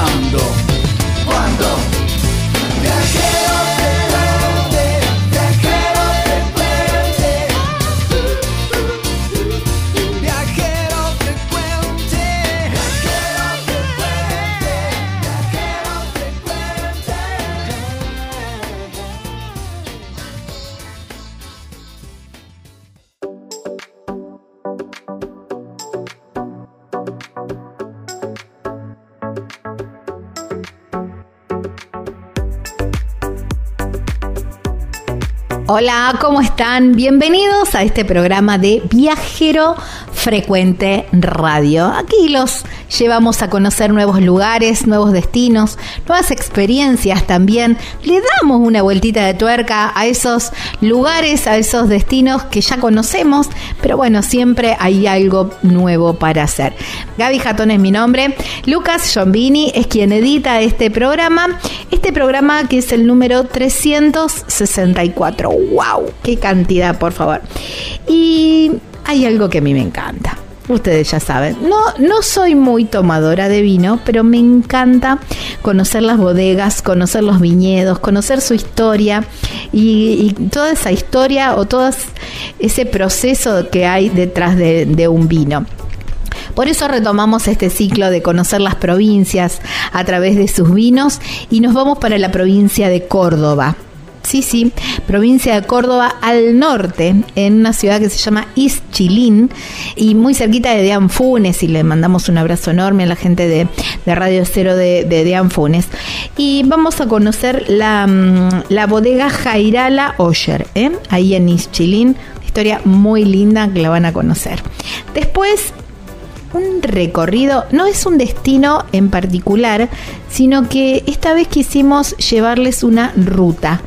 Ahora, Hola, ¿cómo están? Bienvenidos a este programa de Viajero Frecuente Radio. Aquí los llevamos a conocer nuevos lugares, nuevos destinos, nuevas experiencias también. Le damos una vueltita de tuerca a esos lugares, a esos destinos que ya conocemos, pero bueno, siempre hay algo nuevo para hacer. Gaby Jatón es mi nombre. Lucas Giombini es quien edita este programa. Este programa que es el número 364. ¡Wow! ¡Qué cantidad, por favor! Y hay algo que a mí me encanta. Ustedes ya saben, no, no soy muy tomadora de vino, pero me encanta conocer las bodegas, conocer los viñedos, conocer su historia y, toda esa historia o todo ese proceso que hay detrás de, de un vino. Por eso retomamos este ciclo de conocer las provincias a través de sus vinos y nos vamos para la provincia de Córdoba. Sí, sí, provincia de Córdoba al norte, en una ciudad que se llama Ischilín y muy cerquita de Deanfunes y le mandamos un abrazo enorme a la gente de, de Radio Cero de, de Deanfunes. Y vamos a conocer la, mm, la bodega Jairala Oyer, ¿eh? ahí en Ischilín, historia muy linda que la van a conocer. Después un recorrido, no es un destino en particular, sino que esta vez quisimos llevarles una ruta.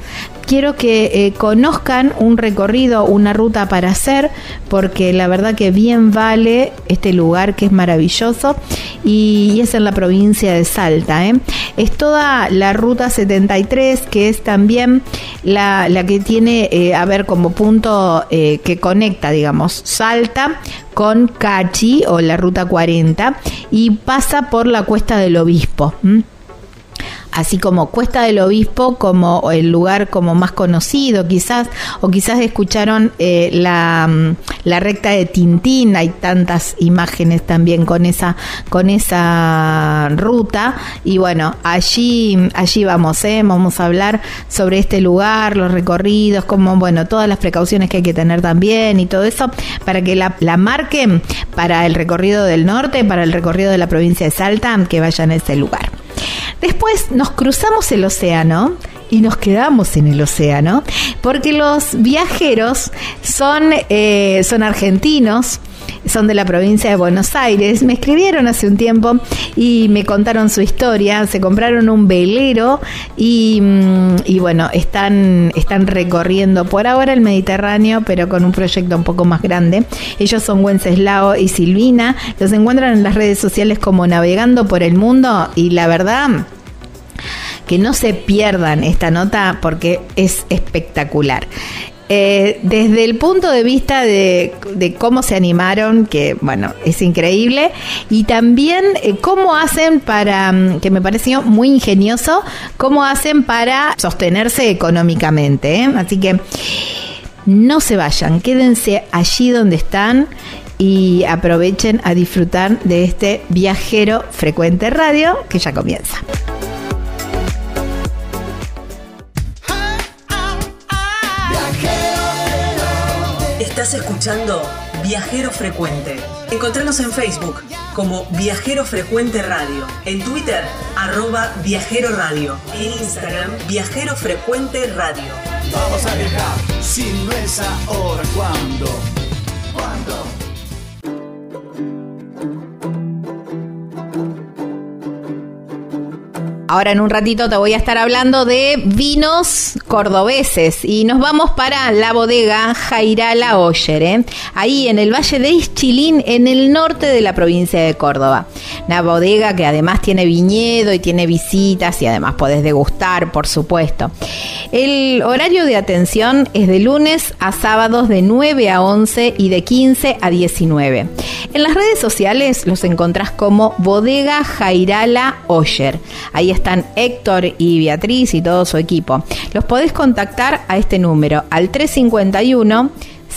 Quiero que eh, conozcan un recorrido, una ruta para hacer, porque la verdad que bien vale este lugar que es maravilloso y, es en la provincia de Salta. ¿eh? Es toda la ruta 73, que es también la, que tiene, eh, a ver, como punto eh, que conecta, digamos, Salta con Cachi o la ruta 40 y pasa por la cuesta del obispo. Así como Cuesta del Obispo como el lugar como más conocido quizás, o quizás escucharon eh, la, mm, la, recta de Tintín, hay tantas imágenes también con esa, con esa ruta, y bueno, allí, allí vamos, ¿eh? vamos a hablar sobre este lugar, los recorridos, como bueno, todas las precauciones que hay que tener también y todo eso, para que la, la marquen para el recorrido del norte, para el recorrido de la provincia de Salta, que vayan a ese lugar. Después nos cruzamos el océano y nos quedamos en el océano porque los viajeros son, eh, son argentinos son de la provincia de Buenos Aires. Me escribieron hace un tiempo y me contaron su historia. Se compraron un velero y, mm, y, bueno, están, están recorriendo por ahora el Mediterráneo, pero con un proyecto un poco más grande. Ellos son Wenceslao y Silvina. Los encuentran en las redes sociales como Navegando por el Mundo y la verdad que no se pierdan esta nota porque es espectacular. Eh, desde el punto de vista de, cómo se animaron, que bueno, es increíble, y también eh, cómo hacen para, mm, que me pareció muy ingenioso, cómo hacen para sostenerse económicamente. ¿eh? Así que no se vayan, quédense allí donde están y aprovechen a disfrutar de este viajero frecuente radio que ya comienza. Estás escuchando Viajero Frecuente. Encontranos en Facebook como Viajero Frecuente Radio, en Twitter arroba Viajero Radio, en Instagram Viajero Frecuente Radio. Vamos a viajar, si no es ahora, ¿cuándo? ¿Cuándo? Ahora en un ratito te voy a estar hablando de vinos cordobeses y nos vamos para la bodega Jairala Oyer, ¿eh? ahí en el Valle de Ischilín, en el norte de la provincia de Córdoba. Una bodega que además tiene viñedo y tiene visitas y además podés degustar, por supuesto. El horario de atención es de lunes a sábados de 9 a 11 y de 15 a 19. En las redes sociales los encontrás como Bodega Jairala Oyer. Ahí están Héctor y Beatriz y todo su equipo. Los contactar a este número al 351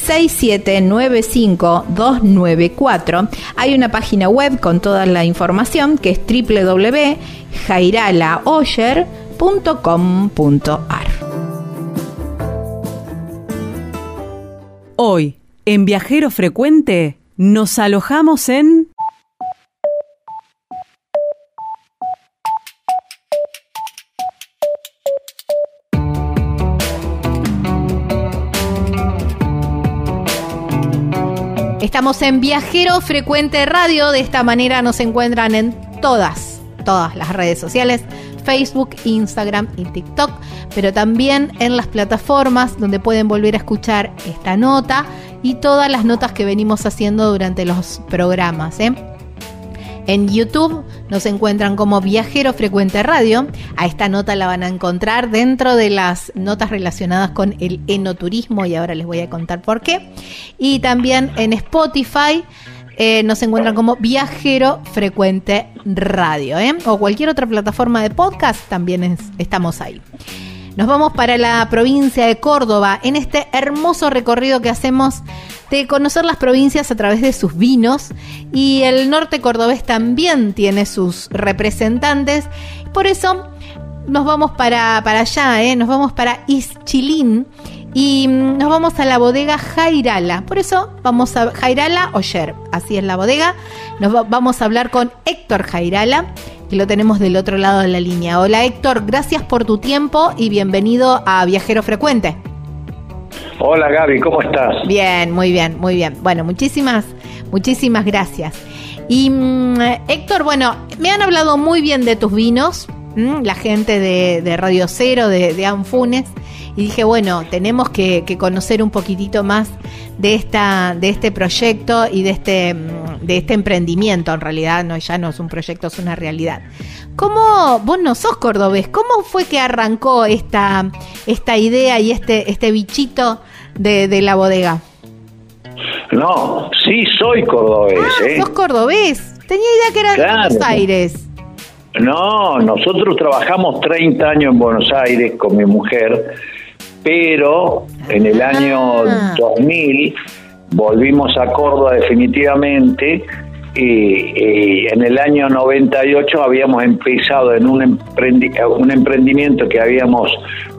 6795294. Hay una página web con toda la información que es www.jairalaoyer.com.ar. Hoy, en Viajero Frecuente, nos alojamos en... Estamos en Viajero Frecuente Radio, de esta manera nos encuentran en todas, todas las redes sociales, Facebook, Instagram y TikTok, pero también en las plataformas donde pueden volver a escuchar esta nota y todas las notas que venimos haciendo durante los programas. ¿eh? En YouTube nos encuentran como Viajero Frecuente Radio. A esta nota la van a encontrar dentro de las notas relacionadas con el enoturismo y ahora les voy a contar por qué. Y también en Spotify eh, nos encuentran como Viajero Frecuente Radio. ¿eh? O cualquier otra plataforma de podcast también estamos ahí. Nos vamos para la provincia de Córdoba en este hermoso recorrido que hacemos de conocer las provincias a través de sus vinos y el norte cordobés también tiene sus representantes. Por eso nos vamos para, para allá, ¿eh? nos vamos para Ischilín y mm, nos vamos a la bodega Jairala. Por eso vamos a Jairala Oyer, así es la bodega. Nos vamos a hablar con Héctor Jairala, que lo tenemos del otro lado de la línea. Hola Héctor, gracias por tu tiempo y bienvenido a Viajero Frecuente. Hola Gaby, ¿cómo estás? Bien, muy bien, muy bien. Bueno, muchísimas, muchísimas gracias. Y mm, Héctor, bueno, me han hablado muy bien de tus vinos, la gente de, Radio Cero, de, Anfunes, y dije, bueno, tenemos que, conocer un poquitito más de esta, de este proyecto y de este, mm, de este emprendimiento. En realidad, no, ya no es un proyecto, es una realidad. ¿Cómo, vos no sos cordobés, cómo fue que arrancó esta, esta idea y este, este bichito de, la bodega? No, sí soy cordobés. Ah, ¿eh? sos cordobés. Tenía idea que era de Buenos Aires. No, nosotros trabajamos 30 años en Buenos Aires con mi mujer, pero en el año Ah. 2000 volvimos a Córdoba definitivamente y, y en el año 98 habíamos empezado en un, emprendi- un emprendimiento que habíamos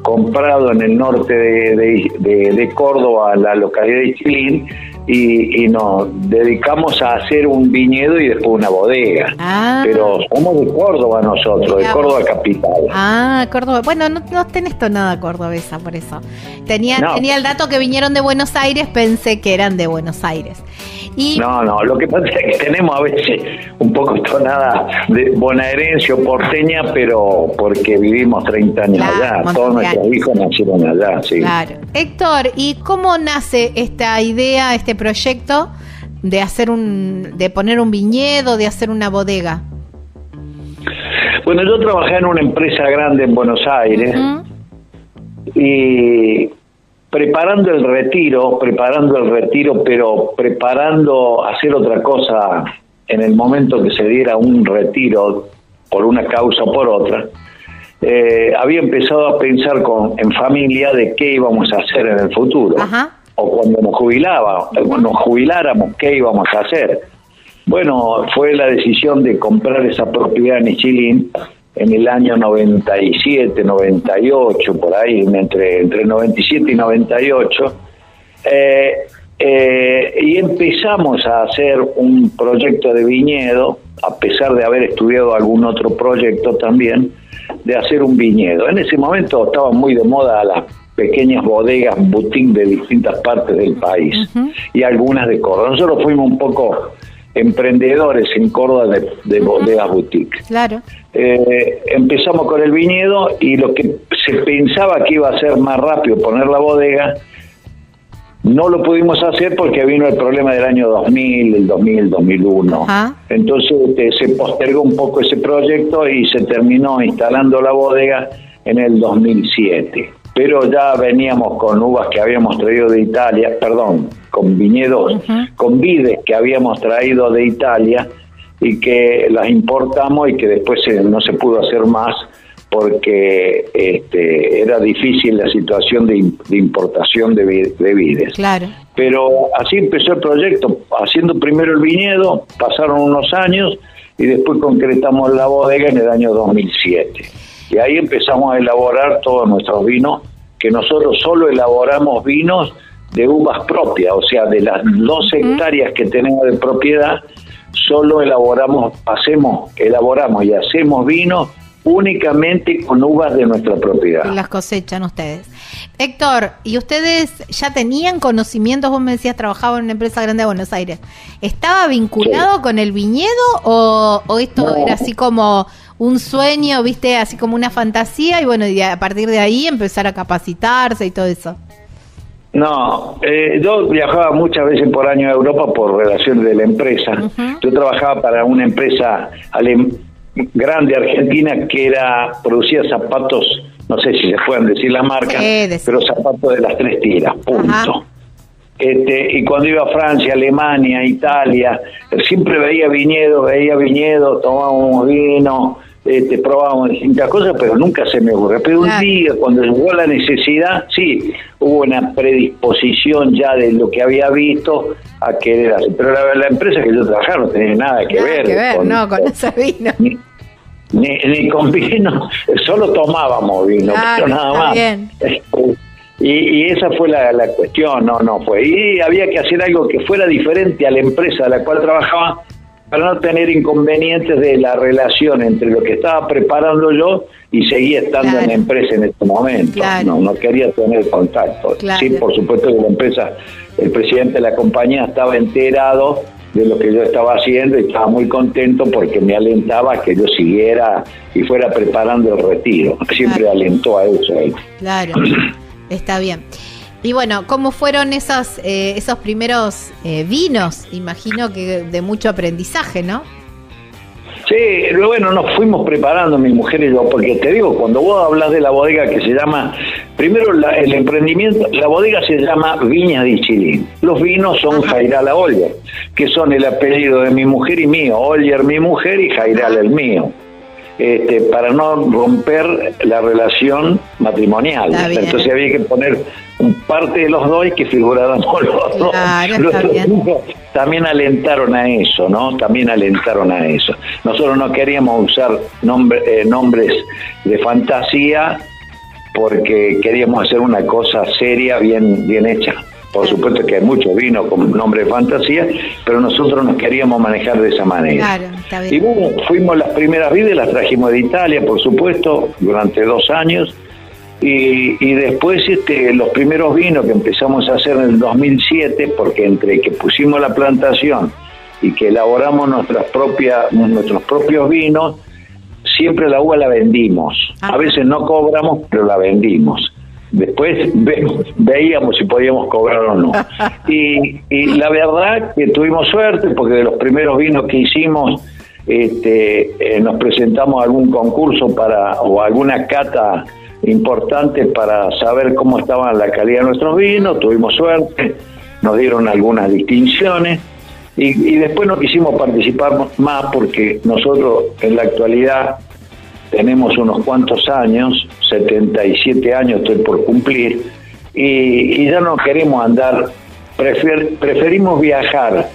comprado en el norte de, de- de- de Córdoba, la localidad de Chilín, y, y nos dedicamos a hacer un viñedo y después una bodega. Ah. Pero somos de Córdoba nosotros, de Córdoba capital. Ah, Córdoba. Bueno, no, no tenés tonada cordobesa por eso. Tenía, No. tenía el dato que vinieron de Buenos Aires, pensé que eran de Buenos Aires. Y No, no, lo que pasa es que tenemos a veces un poco tonada de bonaerense o porteña, pero porque vivimos 30 años Claro, allá. Todos nuestros hijos nacieron allá, sí. Claro. Héctor, ¿y cómo nace esta idea, este proyecto de hacer un, de poner un viñedo, de hacer una bodega? Bueno, yo trabajé en una empresa grande en Buenos Aires y preparando el retiro, preparando el retiro, pero preparando hacer otra cosa en el momento que se diera un retiro por una causa o por otra, eh, había empezado a pensar con, en familia de qué íbamos a hacer en el futuro. Ajá. O cuando nos jubilaba, cuando nos jubiláramos, qué íbamos a hacer. Bueno, fue la decisión de comprar esa propiedad en Ichilín en el año 97, 98, por ahí, entre, entre 97 y 98. Eh, eh, y empezamos a hacer un proyecto de viñedo, a pesar de haber estudiado algún otro proyecto también, de hacer un viñedo. En ese momento estaban muy de moda las pequeñas bodegas boutique de distintas partes del país y algunas de Córdoba. Nosotros fuimos un poco emprendedores en Córdoba de, de bodegas boutique. Claro. Eh, empezamos con el viñedo y lo que se pensaba que iba a ser más rápido poner la bodega, no lo pudimos hacer porque vino el problema del año 2000, el 2000, 2001. Ajá. Entonces este, se postergó un poco ese proyecto y se terminó instalando la bodega en el 2007. Pero ya veníamos con uvas que habíamos traído de Italia, perdón, con viñedos, con vides que habíamos traído de Italia y que las importamos y que después se- no se pudo hacer más porque este, era difícil la situación de, im- de importación de, de vides. Claro. Pero así empezó el proyecto, haciendo primero el viñedo, pasaron unos años y después concretamos la bodega en el año 2007. Y ahí empezamos a elaborar todos nuestros vinos, que nosotros solo elaboramos vinos de uvas propias, o sea, de las dos hectáreas que tenemos de propiedad, solo elaboramos, hacemos, elaboramos y hacemos vino únicamente con uvas de nuestra propiedad. Las cosechan ustedes. Héctor, ¿y ustedes ya tenían conocimientos? Vos me decías, trabajaba en una empresa grande de Buenos Aires. ¿Estaba vinculado con el viñedo o, o esto No. era así como un sueño, viste, así como una fantasía y bueno, y a partir de ahí empezar a capacitarse y todo eso? No, eh, yo viajaba muchas veces por año a Europa por relaciones de la empresa. Yo trabajaba para una empresa alem- grande argentina que era producía zapatos, no sé si se pueden decir la marca, Sí, pero zapatos de las tres tiras, punto. Ajá. Este, y cuando iba a Francia, Alemania, Italia, siempre veía viñedos, veía viñedos, tomábamos vino, este, probábamos distintas cosas, pero nunca se me ocurrió. Pero Claro. un día, cuando llegó la necesidad, sí, hubo una predisposición ya de lo que había visto a querer hacer. Pero la, la empresa que yo trabajaba no tenía nada que Nada ver. que ver, no, con ese vino. Ni, ni, ni con vino, solo tomábamos vino, pero nada más. bien. Y, y esa fue la, la cuestión, no, no fue. Y había que hacer algo que fuera diferente a la empresa a la cual trabajaba para no tener inconvenientes de la relación entre lo que estaba preparando yo y seguía estando Claro. en la empresa en este momento. Claro. No, no quería tener contacto. Claro. Sí, por supuesto que la empresa, el presidente de la compañía estaba enterado de lo que yo estaba haciendo y estaba muy contento porque me alentaba a que yo siguiera y fuera preparando el retiro. Siempre Claro. alentó a eso. él. Claro, está bien. Y bueno, ¿cómo fueron esos, eh, esos primeros eh, vinos? Imagino que de mucho aprendizaje, ¿no? Sí, bueno, nos fuimos preparando mi mujer y yo, porque te digo, cuando vos hablas de la bodega que se llama, primero la- el emprendimiento, la bodega se llama Viñas de Chilín. Los vinos son Jairala Oller, que son el apellido de mi mujer y mío, Oller mi mujer y Jairala el mío. Este, para no romper la relación matrimonial. Entonces había que poner parte de los dos y que figuráramos los dos. Claro, Los hijos También alentaron a eso, ¿no? También alentaron a eso. Nosotros no queríamos usar nombre- eh, nombres de fantasía porque queríamos hacer una cosa seria, bien, bien hecha. Por supuesto que hay mucho vino con nombre de fantasía, pero nosotros nos queríamos manejar de esa manera. Claro, está bien. Y bueno, fuimos las primeras vides, las trajimos de Italia, por supuesto, durante dos años. Y, y después este, los primeros vinos que empezamos a hacer en el 2007, porque entre que pusimos la plantación y que elaboramos nuestras propias, nuestros propios vinos, siempre la uva la vendimos. Ah. A veces no cobramos, pero la vendimos. Después ve- veíamos si podíamos cobrar o no. Y, y la verdad que tuvimos suerte porque de los primeros vinos que hicimos este, eh, nos presentamos a algún concurso para o alguna cata importante para saber cómo estaba la calidad de nuestros vinos. Tuvimos suerte, nos dieron algunas distinciones. Y, y después no quisimos participar más porque nosotros en la actualidad tenemos unos cuantos años, 77 años estoy por cumplir, y, y ya no queremos andar, prefer- preferimos viajar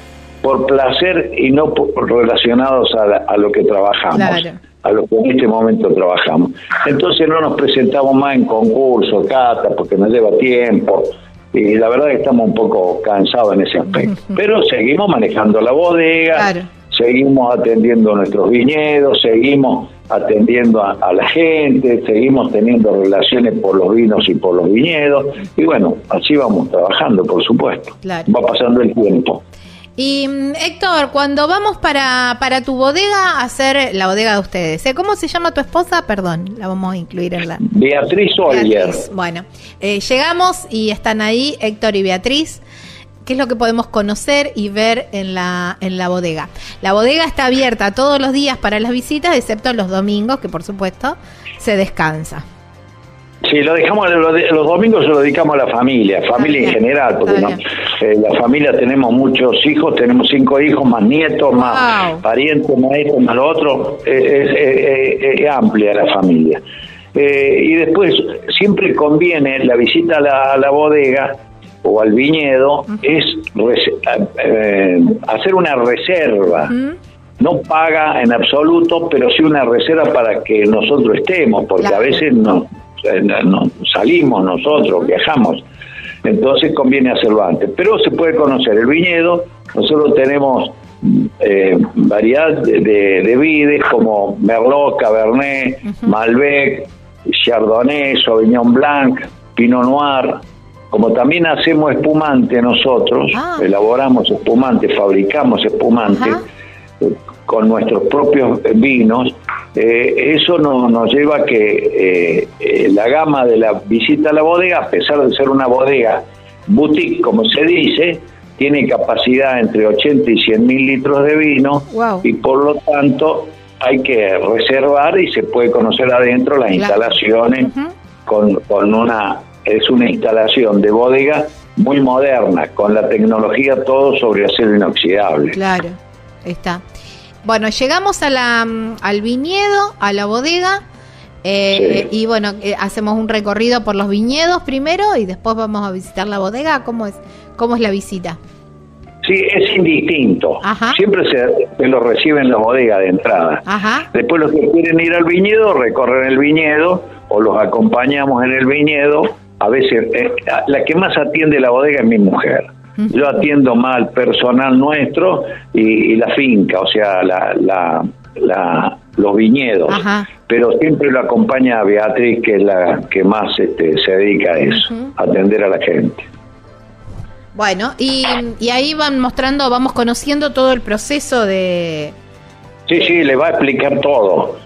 por placer y no por- relacionados a, la- a lo que trabajamos, Claro. a lo que en este momento trabajamos. Entonces no nos presentamos más en concursos, cata, porque nos lleva tiempo, y la verdad que estamos un poco cansados en ese aspecto. Pero seguimos manejando la bodega, Claro. seguimos atendiendo nuestros viñedos, seguimos atendiendo a, a la gente, seguimos teniendo relaciones por los vinos y por los viñedos, y bueno, así vamos trabajando, por supuesto. Claro. Va pasando el tiempo. Y mm, Héctor, cuando vamos para, para tu bodega a hacer la bodega de ustedes, ¿eh? ¿cómo se llama tu esposa? Perdón, la vamos a incluir en la... Beatriz. Beatriz. Bueno, eh, llegamos y están ahí Héctor y Beatriz. ¿Qué es lo que podemos conocer y ver en la, en la bodega? La bodega está abierta todos los días para las visitas, excepto los domingos, que por supuesto se descansa. Sí, lo dejamos lo de- los domingos se lo dedicamos a la familia, familia en general, porque no, eh, la familia tenemos muchos hijos, tenemos cinco hijos, más nietos, más Wow. parientes, más esto, más lo otro, eh, es, eh, amplia la familia. Eh, y después siempre conviene la visita a la, a la bodega o al viñedo, es eh, hacer una reserva no paga en absoluto, pero sí una reserva para que nosotros estemos, porque Claro. a veces no, salimos nosotros, viajamos. Entonces conviene hacerlo antes. Pero se puede conocer el viñedo. Nosotros tenemos eh, variedad de, de, de vides como Merlot, Cabernet, Malbec, Chardonnay, Sauvignon Blanc, Pinot Noir. Como también hacemos espumante nosotros, Ah. elaboramos espumante, fabricamos espumante eh, con nuestros propios vinos, eh, eso no- nos lleva a que eh, la gama de la visita a la bodega, a pesar de ser una bodega boutique, como se dice, tiene capacidad entre 80 y 100 mil litros de vino Wow. y por lo tanto hay que reservar y se puede conocer adentro las Claro. instalaciones con, con una es una instalación de bodega muy moderna con la tecnología todo sobre acero inoxidable Claro, está. Bueno, llegamos a la, mm, al viñedo, a la bodega, eh, Sí. y bueno, eh, hacemos un recorrido por los viñedos primero y después vamos a visitar la bodega. ¿Cómo es, cómo es la visita? Sí, es indistinto. Ajá. Siempre se, se lo reciben en la bodega de entrada. Ajá. Después los que quieren ir al viñedo recorren el viñedo o los acompañamos en el viñedo. A veces eh, la que más atiende la bodega es mi mujer. Yo atiendo más al personal nuestro y, y la finca, o sea, la, la, la- los viñedos. Ajá. Pero siempre lo acompaña Beatriz, que es la que más este, se dedica a eso, a atender a la gente. Bueno, y, y ahí van mostrando, vamos conociendo todo el proceso de... Sí, sí, le va a explicar todo.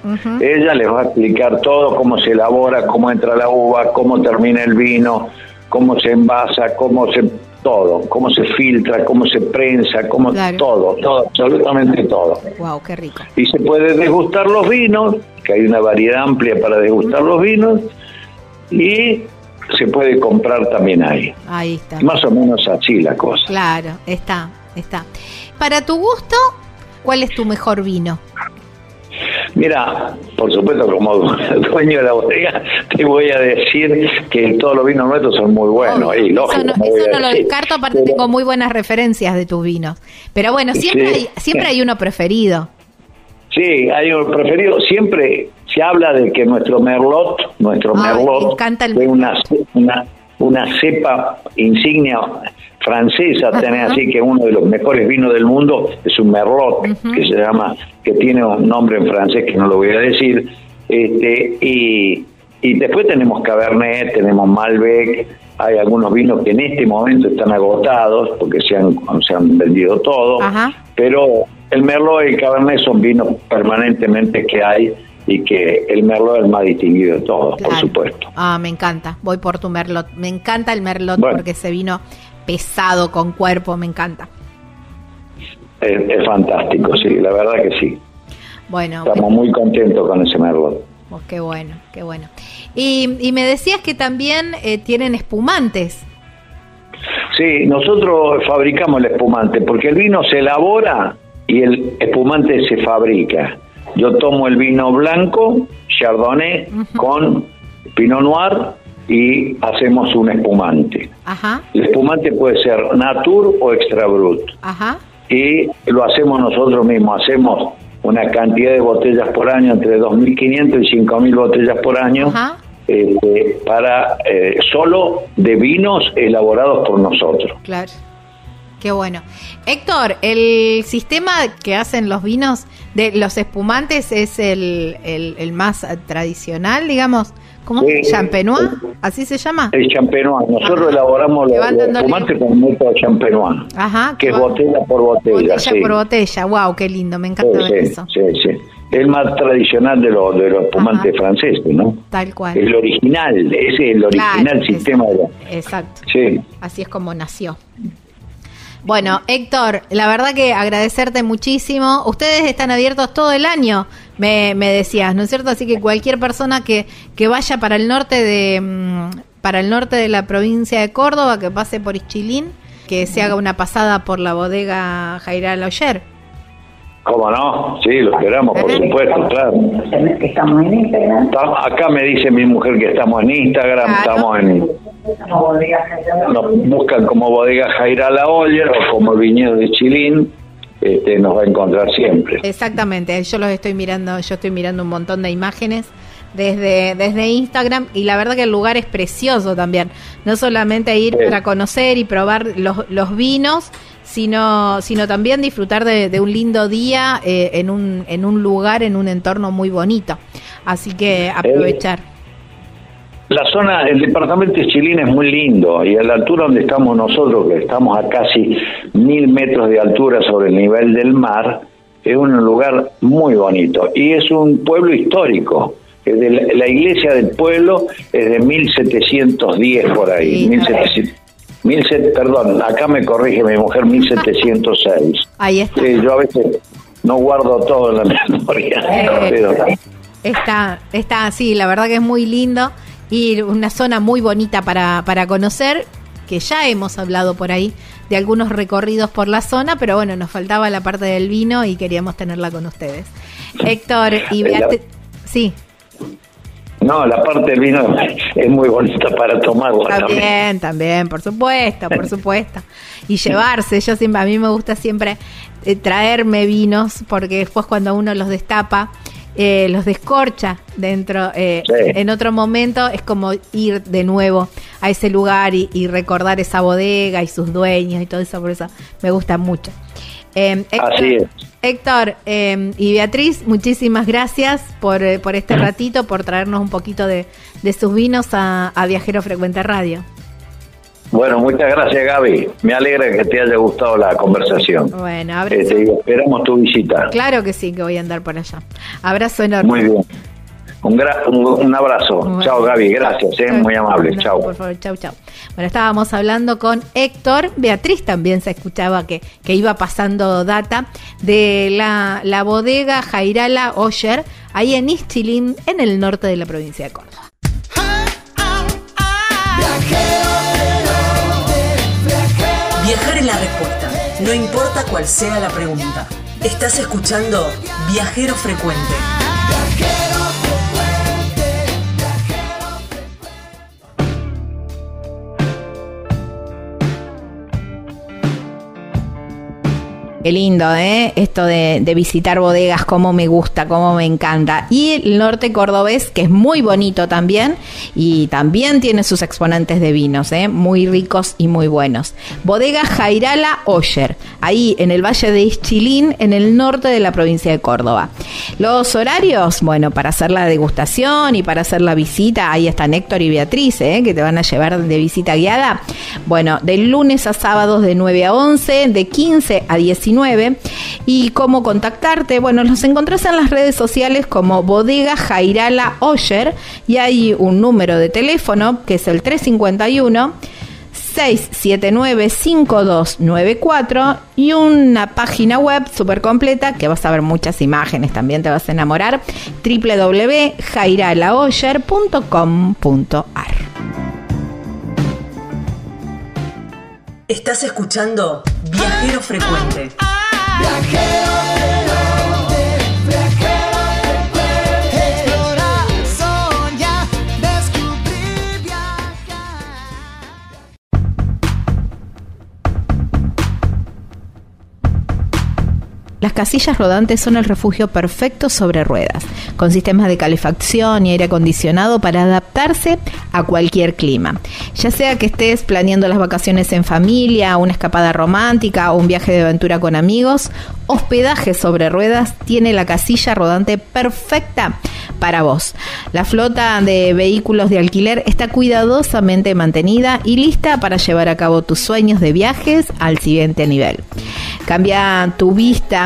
Ella les va a explicar todo, cómo se elabora, cómo entra la uva, cómo termina el vino, cómo se envasa, cómo se todo, cómo se filtra, cómo se prensa, cómo Claro. todo, todo, absolutamente todo. Wow, qué rico. Y se puede degustar los vinos, que hay una variedad amplia para degustar los vinos, y se puede comprar también ahí. Ahí está. Más o menos así la cosa. Claro, está, está. Para tu gusto, ¿cuál es tu mejor vino? Mira, por supuesto, como dueño de la bodega, te voy a decir que todos los vinos nuestros son muy buenos. y lógico, eso no, eso no lo descarto, aparte tengo muy buenas referencias de tus vinos. Pero bueno, siempre, hay, siempre hay uno preferido. Sí, hay uno preferido. Siempre se habla de que nuestro Merlot, nuestro Merlot, es una, una, una cepa insignia francesa, tenés así que uno de los mejores vinos del mundo es un Merlot, que se llama, que tiene un nombre en francés que no lo voy a decir, este, y, y después tenemos Cabernet, tenemos Malbec, hay algunos vinos que en este momento están agotados porque se han, se han vendido todos, pero el Merlot y el Cabernet son vinos permanentemente que hay y que el Merlot es el más distinguido de todos, por supuesto. Ah, me encanta, voy por tu Merlot, me encanta el Merlot porque ese vino pesado, con cuerpo, me encanta. Es, fantástico, sí, la verdad que sí. Bueno, estamos muy contentos con ese Merlot. Oh, qué bueno, qué bueno. Y, me decías que también eh, tienen espumantes. Sí, nosotros fabricamos el espumante porque el vino se elabora y el espumante se fabrica. Yo tomo el vino blanco, Chardonnay, con Pinot Noir y hacemos un espumante. El espumante puede ser natur o extra brut. Y lo hacemos nosotros mismos, hacemos una cantidad de botellas por año, entre 2.500 y 5.000 botellas por año, este, para eh, solo de vinos elaborados por nosotros. Claro. Qué bueno. Héctor, el sistema que hacen los vinos de los espumantes es el, el más tradicional, digamos. ¿Cómo? ¿Champenois? ¿Así se llama? El champenois. Nosotros elaboramos los, espumantes con método champenois. Ajá. Que es botella por botella. Botella por botella. Wow, qué lindo. Me encanta eso. Sí, sí. El más tradicional de, los de los franceses, ¿no? Tal cual. El original. Ese es el original sistema. de... Exacto. Sí. Así es como nació. Bueno, Héctor, la verdad que agradecerte muchísimo. Ustedes están abiertos todo el año, me, me decías, ¿no es cierto? Así que cualquier persona que, que vaya para el norte de mm, para el norte de la provincia de Córdoba, que pase por Ischilín, que se haga una pasada por la bodega Jaira Loyer. ¿Cómo no? Sí, lo esperamos, por supuesto, claro. Estamos en Instagram. Acá me dice mi mujer que estamos en Instagram, estamos en nos buscan como bodega Jaira La Oller o como viñedo de Chilín. Este, nos va a encontrar siempre. Exactamente, yo los estoy mirando, yo estoy mirando un montón de imágenes desde, desde Instagram y la verdad que el lugar es precioso también. No solamente ir para conocer y probar los, los vinos, sino, sino también disfrutar de, un lindo día eh, en, un, en un lugar, en un entorno muy bonito. Así que aprovechar. La zona, el departamento de Chilín es muy lindo y a la altura donde estamos nosotros, que estamos a casi mil metros de altura sobre el nivel del mar, es un lugar muy bonito y es un pueblo histórico. la, iglesia del pueblo es de 1710 por ahí. 1700, perdón, acá me corrige mi mujer, 1706. Ahí está. yo a veces no guardo todo en la memoria. Eh, está, está, sí, la verdad que es muy lindo y una zona muy bonita para, para conocer, que ya hemos hablado por ahí de algunos recorridos por la zona, pero bueno, nos faltaba la parte del vino y queríamos tenerla con ustedes. Héctor y Beatriz, sí. No, la parte del vino es muy bonita para tomarla también. También, también, por supuesto, por supuesto. Y llevarse, yo siempre, a mí me gusta siempre eh, traerme vinos, porque después cuando uno los destapa, eh, los descorcha dentro. Eh, en otro momento es como ir de nuevo a ese lugar y, recordar esa bodega y sus dueños y todo eso. Por eso me gusta mucho. Em, Héctor, Así es. Héctor em, y Beatriz, muchísimas gracias por, eh, por, este ratito, por traernos un poquito de, sus vinos a Viajero Frecuente Radio. Bueno, muchas gracias Gaby. Me alegra que te haya gustado la conversación. Bueno, abrazo. Eh, esperamos tu visita. Claro que sí, que voy a andar por allá. Abrazo enorme. Muy bien. Un, un, abrazo. chao Gaby, gracias, eh, muy amable. chao. Por favor, chao, chao. Bueno, estábamos hablando con Héctor. Beatriz también se escuchaba que, que iba pasando data de la, la bodega Jairala Oyer, ahí en Istilín, en el norte de la provincia de Córdoba. Viajar la respuesta, no importa cuál sea la pregunta. Estás escuchando Viajero Frecuente. Qué lindo, ¿eh? Esto de, visitar bodegas, cómo me gusta, cómo me encanta. Y el norte cordobés, que es muy bonito también, y también tiene sus exponentes de vinos, ¿eh? Muy ricos y muy buenos. Bodega Jairala Oyer, ahí en el Valle de Ischilín, en el norte de la provincia de Córdoba. Los horarios, bueno, para hacer la degustación y para hacer la visita, ahí están Héctor y Beatriz, ¿eh? Que te van a llevar de visita guiada. Bueno, de lunes a sábados de 9 a 11, de 15 a 19 y cómo contactarte. Bueno, los encontrás en las redes sociales como Bodega Jairala Oyer y hay un número de teléfono que es el 351. 679-5294 y una página web súper completa que vas a ver muchas imágenes, también te vas a enamorar, www.jairalaoyer.com.ar. Estás escuchando Viajero Frecuente. Viajero. Las casillas rodantes son el refugio perfecto sobre ruedas, con sistemas de calefacción y aire acondicionado para adaptarse a cualquier clima. Ya sea que estés planeando las vacaciones en familia, una escapada romántica o un viaje de aventura con amigos, Hospedaje sobre Ruedas tiene la casilla rodante perfecta para vos. La flota de vehículos de alquiler está cuidadosamente mantenida y lista para llevar a cabo tus sueños de viajes al siguiente nivel. Cambia tu vista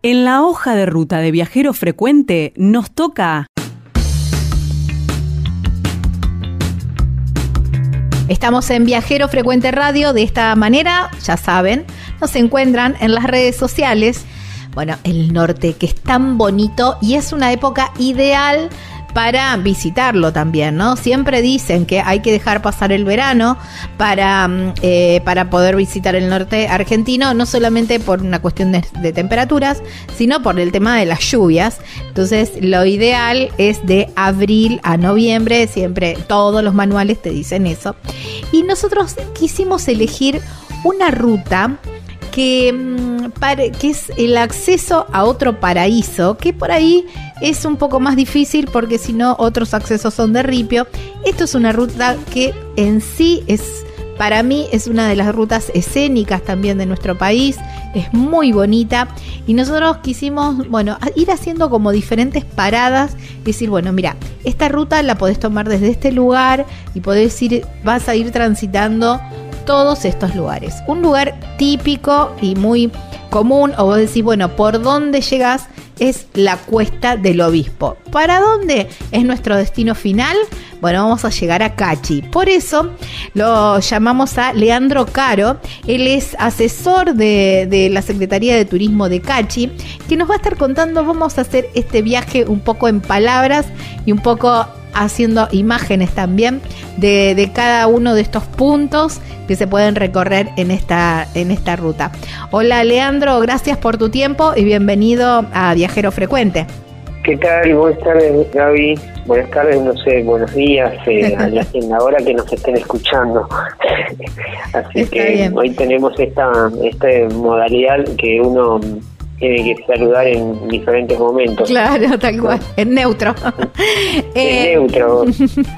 En la hoja de ruta de viajero frecuente nos toca... Estamos en Viajero Frecuente Radio, de esta manera, ya saben, nos encuentran en las redes sociales. Bueno, el norte que es tan bonito y es una época ideal para visitarlo también, ¿no? Siempre dicen que hay que dejar pasar el verano para, mm, eh, para poder visitar el norte argentino, no solamente por una cuestión de, de, temperaturas, sino por el tema de las lluvias. Entonces, lo ideal es de abril a noviembre, siempre todos los manuales te dicen eso. Y nosotros quisimos elegir una ruta que, mm, que es el acceso a otro paraíso, que por ahí es un poco más difícil porque si no otros accesos son de ripio. Esto es una ruta que en sí es, para mí, es una de las rutas escénicas también de nuestro país. Es muy bonita y nosotros quisimos, bueno, ir haciendo como diferentes paradas decir, bueno, mira, esta ruta la podés tomar desde este lugar y podés ir, vas a ir transitando todos estos lugares. Un lugar típico y muy común, o vos decís, bueno, ¿por dónde llegas? Es la cuesta del obispo. ¿Para dónde es nuestro destino final? Bueno, vamos a llegar a Cachi. Por eso lo llamamos a Leandro Caro. Él es asesor de, de la Secretaría de Turismo de Cachi, que nos va a estar contando, vamos a hacer este viaje un poco en palabras y un poco haciendo imágenes también de, cada uno de estos puntos que se pueden recorrer en esta, en esta ruta. Hola Leandro, gracias por tu tiempo y bienvenido a Viajero Frecuente. ¿Qué tal? Buenas tardes, Gaby. Buenas tardes, no sé, buenos días, eh, en la hora que nos estén escuchando. Así que hoy tenemos esta, esta modalidad que uno tiene que saludar en diferentes momentos. Claro, tal cual, en neutro. en eh, neutro.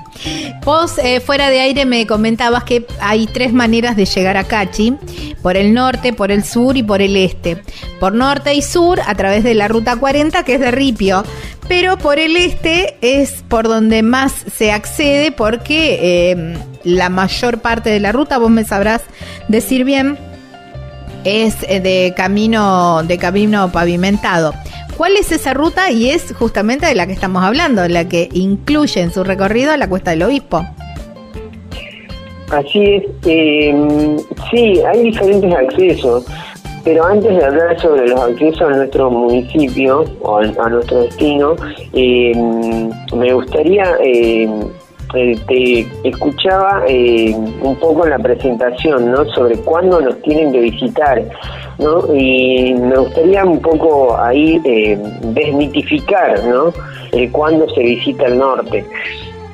Vos eh, fuera de aire me comentabas que hay tres maneras de llegar a Cachi, por el norte, por el sur y por el este. Por norte y sur a través de la ruta 40 que es de Ripio, pero por el este es por donde más se accede porque eh, la mayor parte de la ruta, vos me sabrás decir bien, es eh, de camino, de camino pavimentado. ¿Cuál es esa ruta? Y es justamente de la que estamos hablando, la que incluye en su recorrido la Cuesta del Obispo. Así es, eh, sí, hay diferentes accesos, pero antes de hablar sobre los accesos a nuestro municipio o a, nuestro destino, eh, me gustaría, eh, te escuchaba un poco en la presentación, ¿no? Sobre cuándo nos tienen que visitar, ¿no? Y me gustaría un poco ahí desmitificar, ¿no? Cuándo se visita el norte.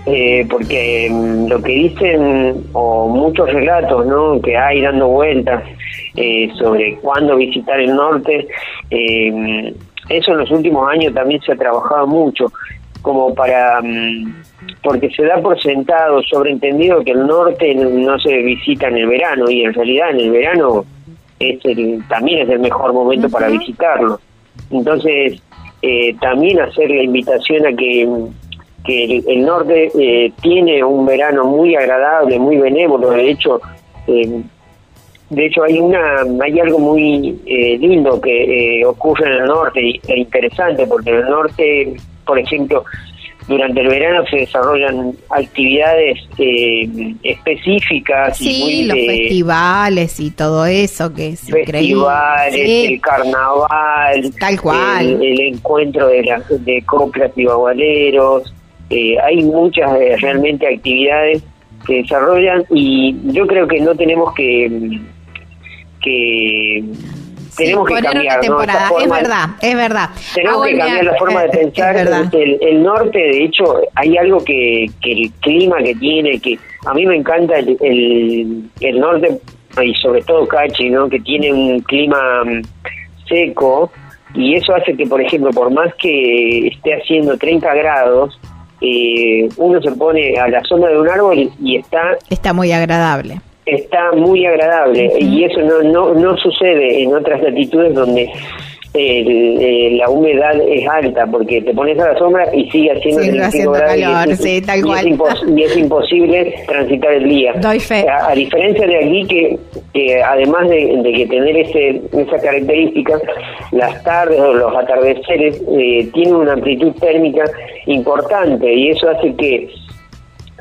Eh, porque mm, lo que dicen, o muchos relatos ¿no? que hay dando vueltas eh, sobre cuándo visitar el norte, eh, eso en los últimos años también se ha trabajado mucho, como para, mm, porque se da por sentado, sobreentendido que el norte no se visita en el verano, y en realidad en el verano es el, también es el mejor momento para visitarlo. Entonces, también hacer la invitación a que que el, norte eh, tiene un verano muy agradable, muy benévolo, de hecho, eh, de hecho hay una hay algo muy eh, lindo que ocurre en el norte e interesante porque en el norte, por ejemplo, durante el verano se desarrollan actividades específicas sí, y muy los festivales y todo eso que es festivales, el carnaval, tal cual, el, encuentro de, la, de coplas y bagualeros, eh, hay muchas eh, realmente actividades que desarrollan y yo creo que no tenemos que que tenemos que cambiar ¿no? es verdad es verdad tenemos que cambiar la forma de eh, pensar el, norte de hecho hay algo que, que el clima que tiene que a mí me encanta el, el, norte y sobre todo Cachi no que tiene un clima mm, seco y eso hace que por ejemplo por más que esté haciendo 30 grados eh, uno se pone a la sombra de un árbol y está... Está muy agradable. Está muy agradable y eso no, no, no sucede en otras latitudes donde eh, la humedad es alta porque te pones a la sombra y sigue haciendo, calor, y es, sí, tal cual. y es, imposible transitar el día. Doy fe. A, diferencia de aquí que, además de, que tener ese, esa característica, las tardes o los atardeceres eh, tienen una amplitud térmica importante y eso hace que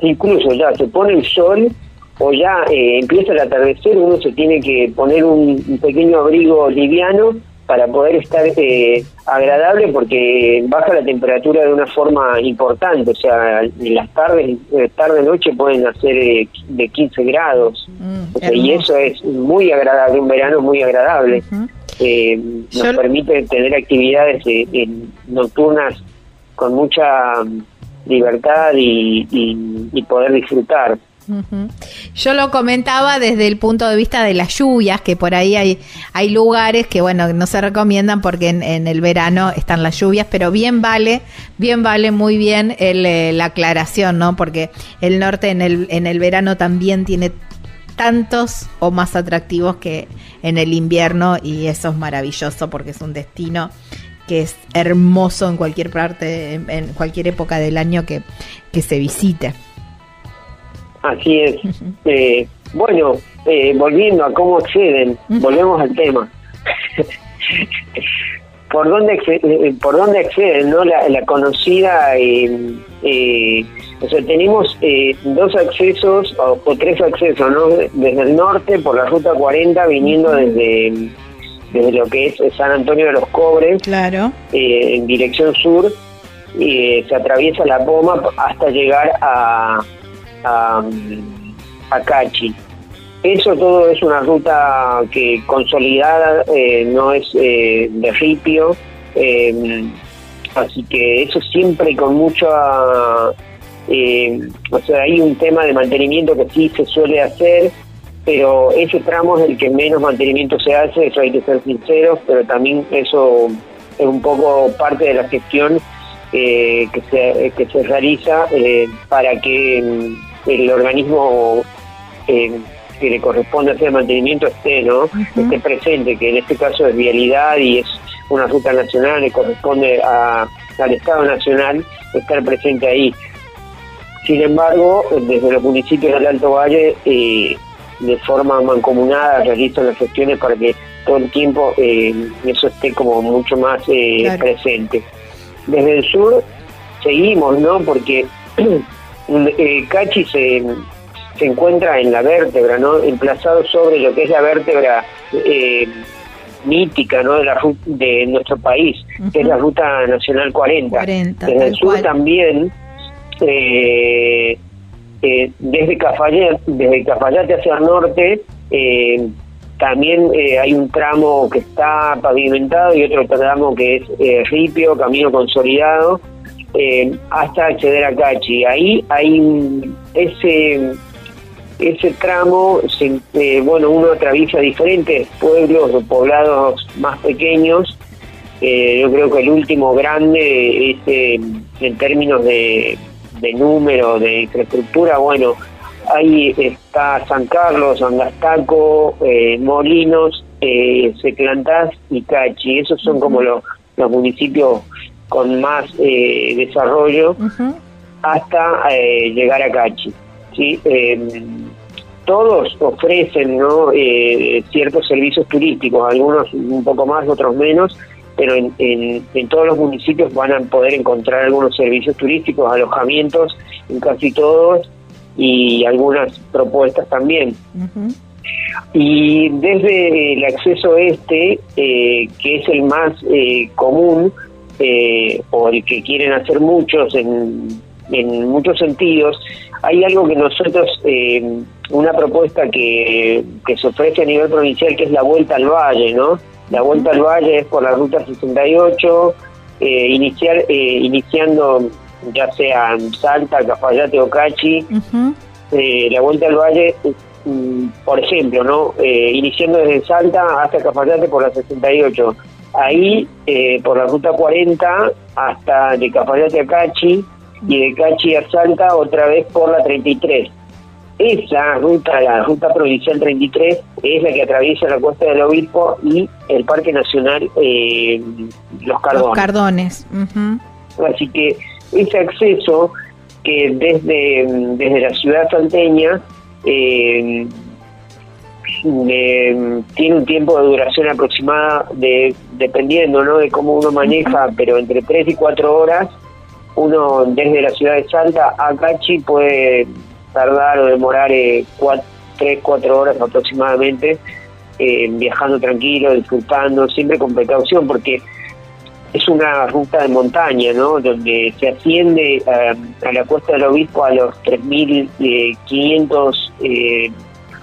incluso ya se pone el sol o ya eh, empieza el atardecer, uno se tiene que poner un pequeño abrigo liviano para poder estar eh, agradable porque baja la temperatura de una forma importante, o sea, en las tardes, eh, tarde-noche pueden hacer eh, de 15 grados, mm, y eso es muy agradable, un verano muy agradable. nos permite tener actividades nocturnas con mucha libertad y poder disfrutar. Yo lo comentaba desde el punto de vista de las lluvias, que por ahí hay, hay lugares que, bueno, no se recomiendan porque en, el verano están las lluvias, pero bien vale, bien vale muy bien eh, la aclaración, ¿no? Porque el norte en el, en el verano también tiene tantos o más atractivos que en el invierno y eso es maravilloso porque es un destino que es hermoso en cualquier parte, en, cualquier época del año que, que se visite. Así es. Eh, bueno, eh, volviendo a cómo acceden, volvemos al tema. ¿Por dónde, acceden, eh, por dónde acceden? ¿no? La, conocida, o sea, tenemos dos accesos o, tres accesos, ¿no? Desde el norte, por la ruta 40, viniendo desde, desde lo que es San Antonio de los Cobres, claro. en dirección sur, y se atraviesa la Poma hasta llegar a, a, Cachi. Eso todo es una ruta que consolidada, eh, no es eh, de ripio, em, así que eso siempre con mucha... Eh, o sea, hay un tema de mantenimiento que sí se suele hacer, pero ese tramo es el que menos mantenimiento se hace, eso hay que ser sinceros, pero también eso es un poco parte de la gestión que, se, que realiza para que el organismo eh, que le corresponde hacer mantenimiento esté, ¿no? Esté presente, que en este caso es vialidad y es una ruta nacional, le corresponde al Estado Nacional estar presente ahí. Sin embargo, desde los municipios del Alto Valle, eh, de forma mancomunada realizan las gestiones para que todo el tiempo eh, eso esté como mucho más eh, presente. Desde el sur seguimos, ¿no? Porque eh, Cachi se, se encuentra en la vértebra, ¿no? Emplazado sobre lo que es la vértebra eh, mítica, ¿no? De, la, de nuestro país, que es la Ruta Nacional 40. 40 Desde el sur también, eh, eh, desde, Cafayate, desde Cafayate hacia el norte, eh, también eh, hay un tramo que está pavimentado y otro tramo que es eh, ripio, camino consolidado, eh, hasta acceder a Cachi. Ahí hay ese ese tramo, bueno, uno atraviesa diferentes pueblos o poblados más pequeños. yo creo que el último grande es en términos de, de número, de infraestructura, bueno, Ahí está San Carlos, Angastaco, eh, Molinos, eh, Seclantás y Cachi. Esos son como los, los municipios con más eh, desarrollo hasta eh, llegar a Cachi. ¿sí? Em, todos ofrecen ¿no? ciertos servicios turísticos, algunos un poco más, otros menos, pero en, en, todos los municipios van a poder encontrar algunos servicios turísticos, alojamientos en casi todos y algunas propuestas también. Y desde el acceso este, eh, que es el más eh, común, eh, o el que quieren hacer muchos en, en muchos sentidos, hay algo que nosotros, una propuesta que, que se ofrece a nivel provincial, que es la vuelta al valle, ¿no? La vuelta al valle es por la ruta 68, iniciar, iniciando ya sea Salta, Cafayate o Cachi, eh, la Vuelta al Valle, mm, por ejemplo, no eh, iniciando desde Salta hasta Cafayate por la 68, ahí eh, por la ruta 40 hasta de Cafayate a Cachi y de Cachi a Salta otra vez por la 33. Esa ruta, la ruta provincial 33, es la que atraviesa la costa del Obispo y el Parque Nacional Los Cardones. Los Cardones. Así que ese acceso que desde, desde la ciudad salteña eh, tiene un tiempo de duración aproximada de dependiendo ¿no? de cómo uno maneja, pero entre 3 y 4 horas, uno desde la ciudad de Salta a Cachi puede tardar o demorar eh, 3, 4 horas aproximadamente, eh, viajando tranquilo, disfrutando, siempre con precaución, porque es una ruta de montaña, ¿no? Donde se asciende eh, a la Cuesta del Obispo a los 3.500, eh,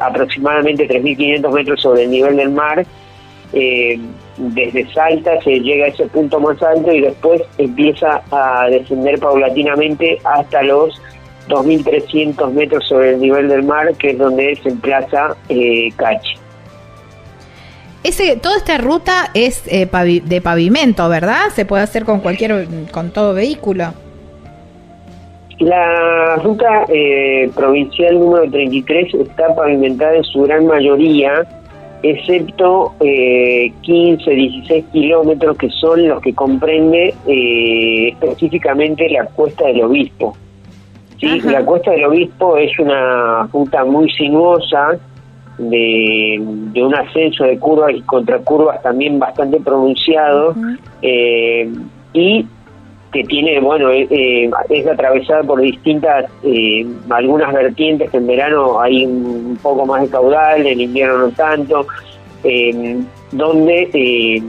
aproximadamente 3.500 metros sobre el nivel del mar. Eh, desde Salta se llega a ese punto más alto y después empieza a descender paulatinamente hasta los 2.300 metros sobre el nivel del mar, que es donde se emplaza Cachi. Ese, toda esta ruta es eh, de pavimento, ¿verdad? Se puede hacer con cualquier, con todo vehículo. La ruta eh, provincial número 33 está pavimentada en su gran mayoría, excepto eh, 15, 16 kilómetros que son los que comprende eh, específicamente la Cuesta del Obispo. ¿sí? La Cuesta del Obispo es una ruta muy sinuosa, de, un ascenso de curvas y contracurvas también bastante pronunciado eh, y que tiene, bueno, eh, eh, es atravesada por distintas, algunas vertientes en verano hay un, poco más de caudal, en invierno no tanto, donde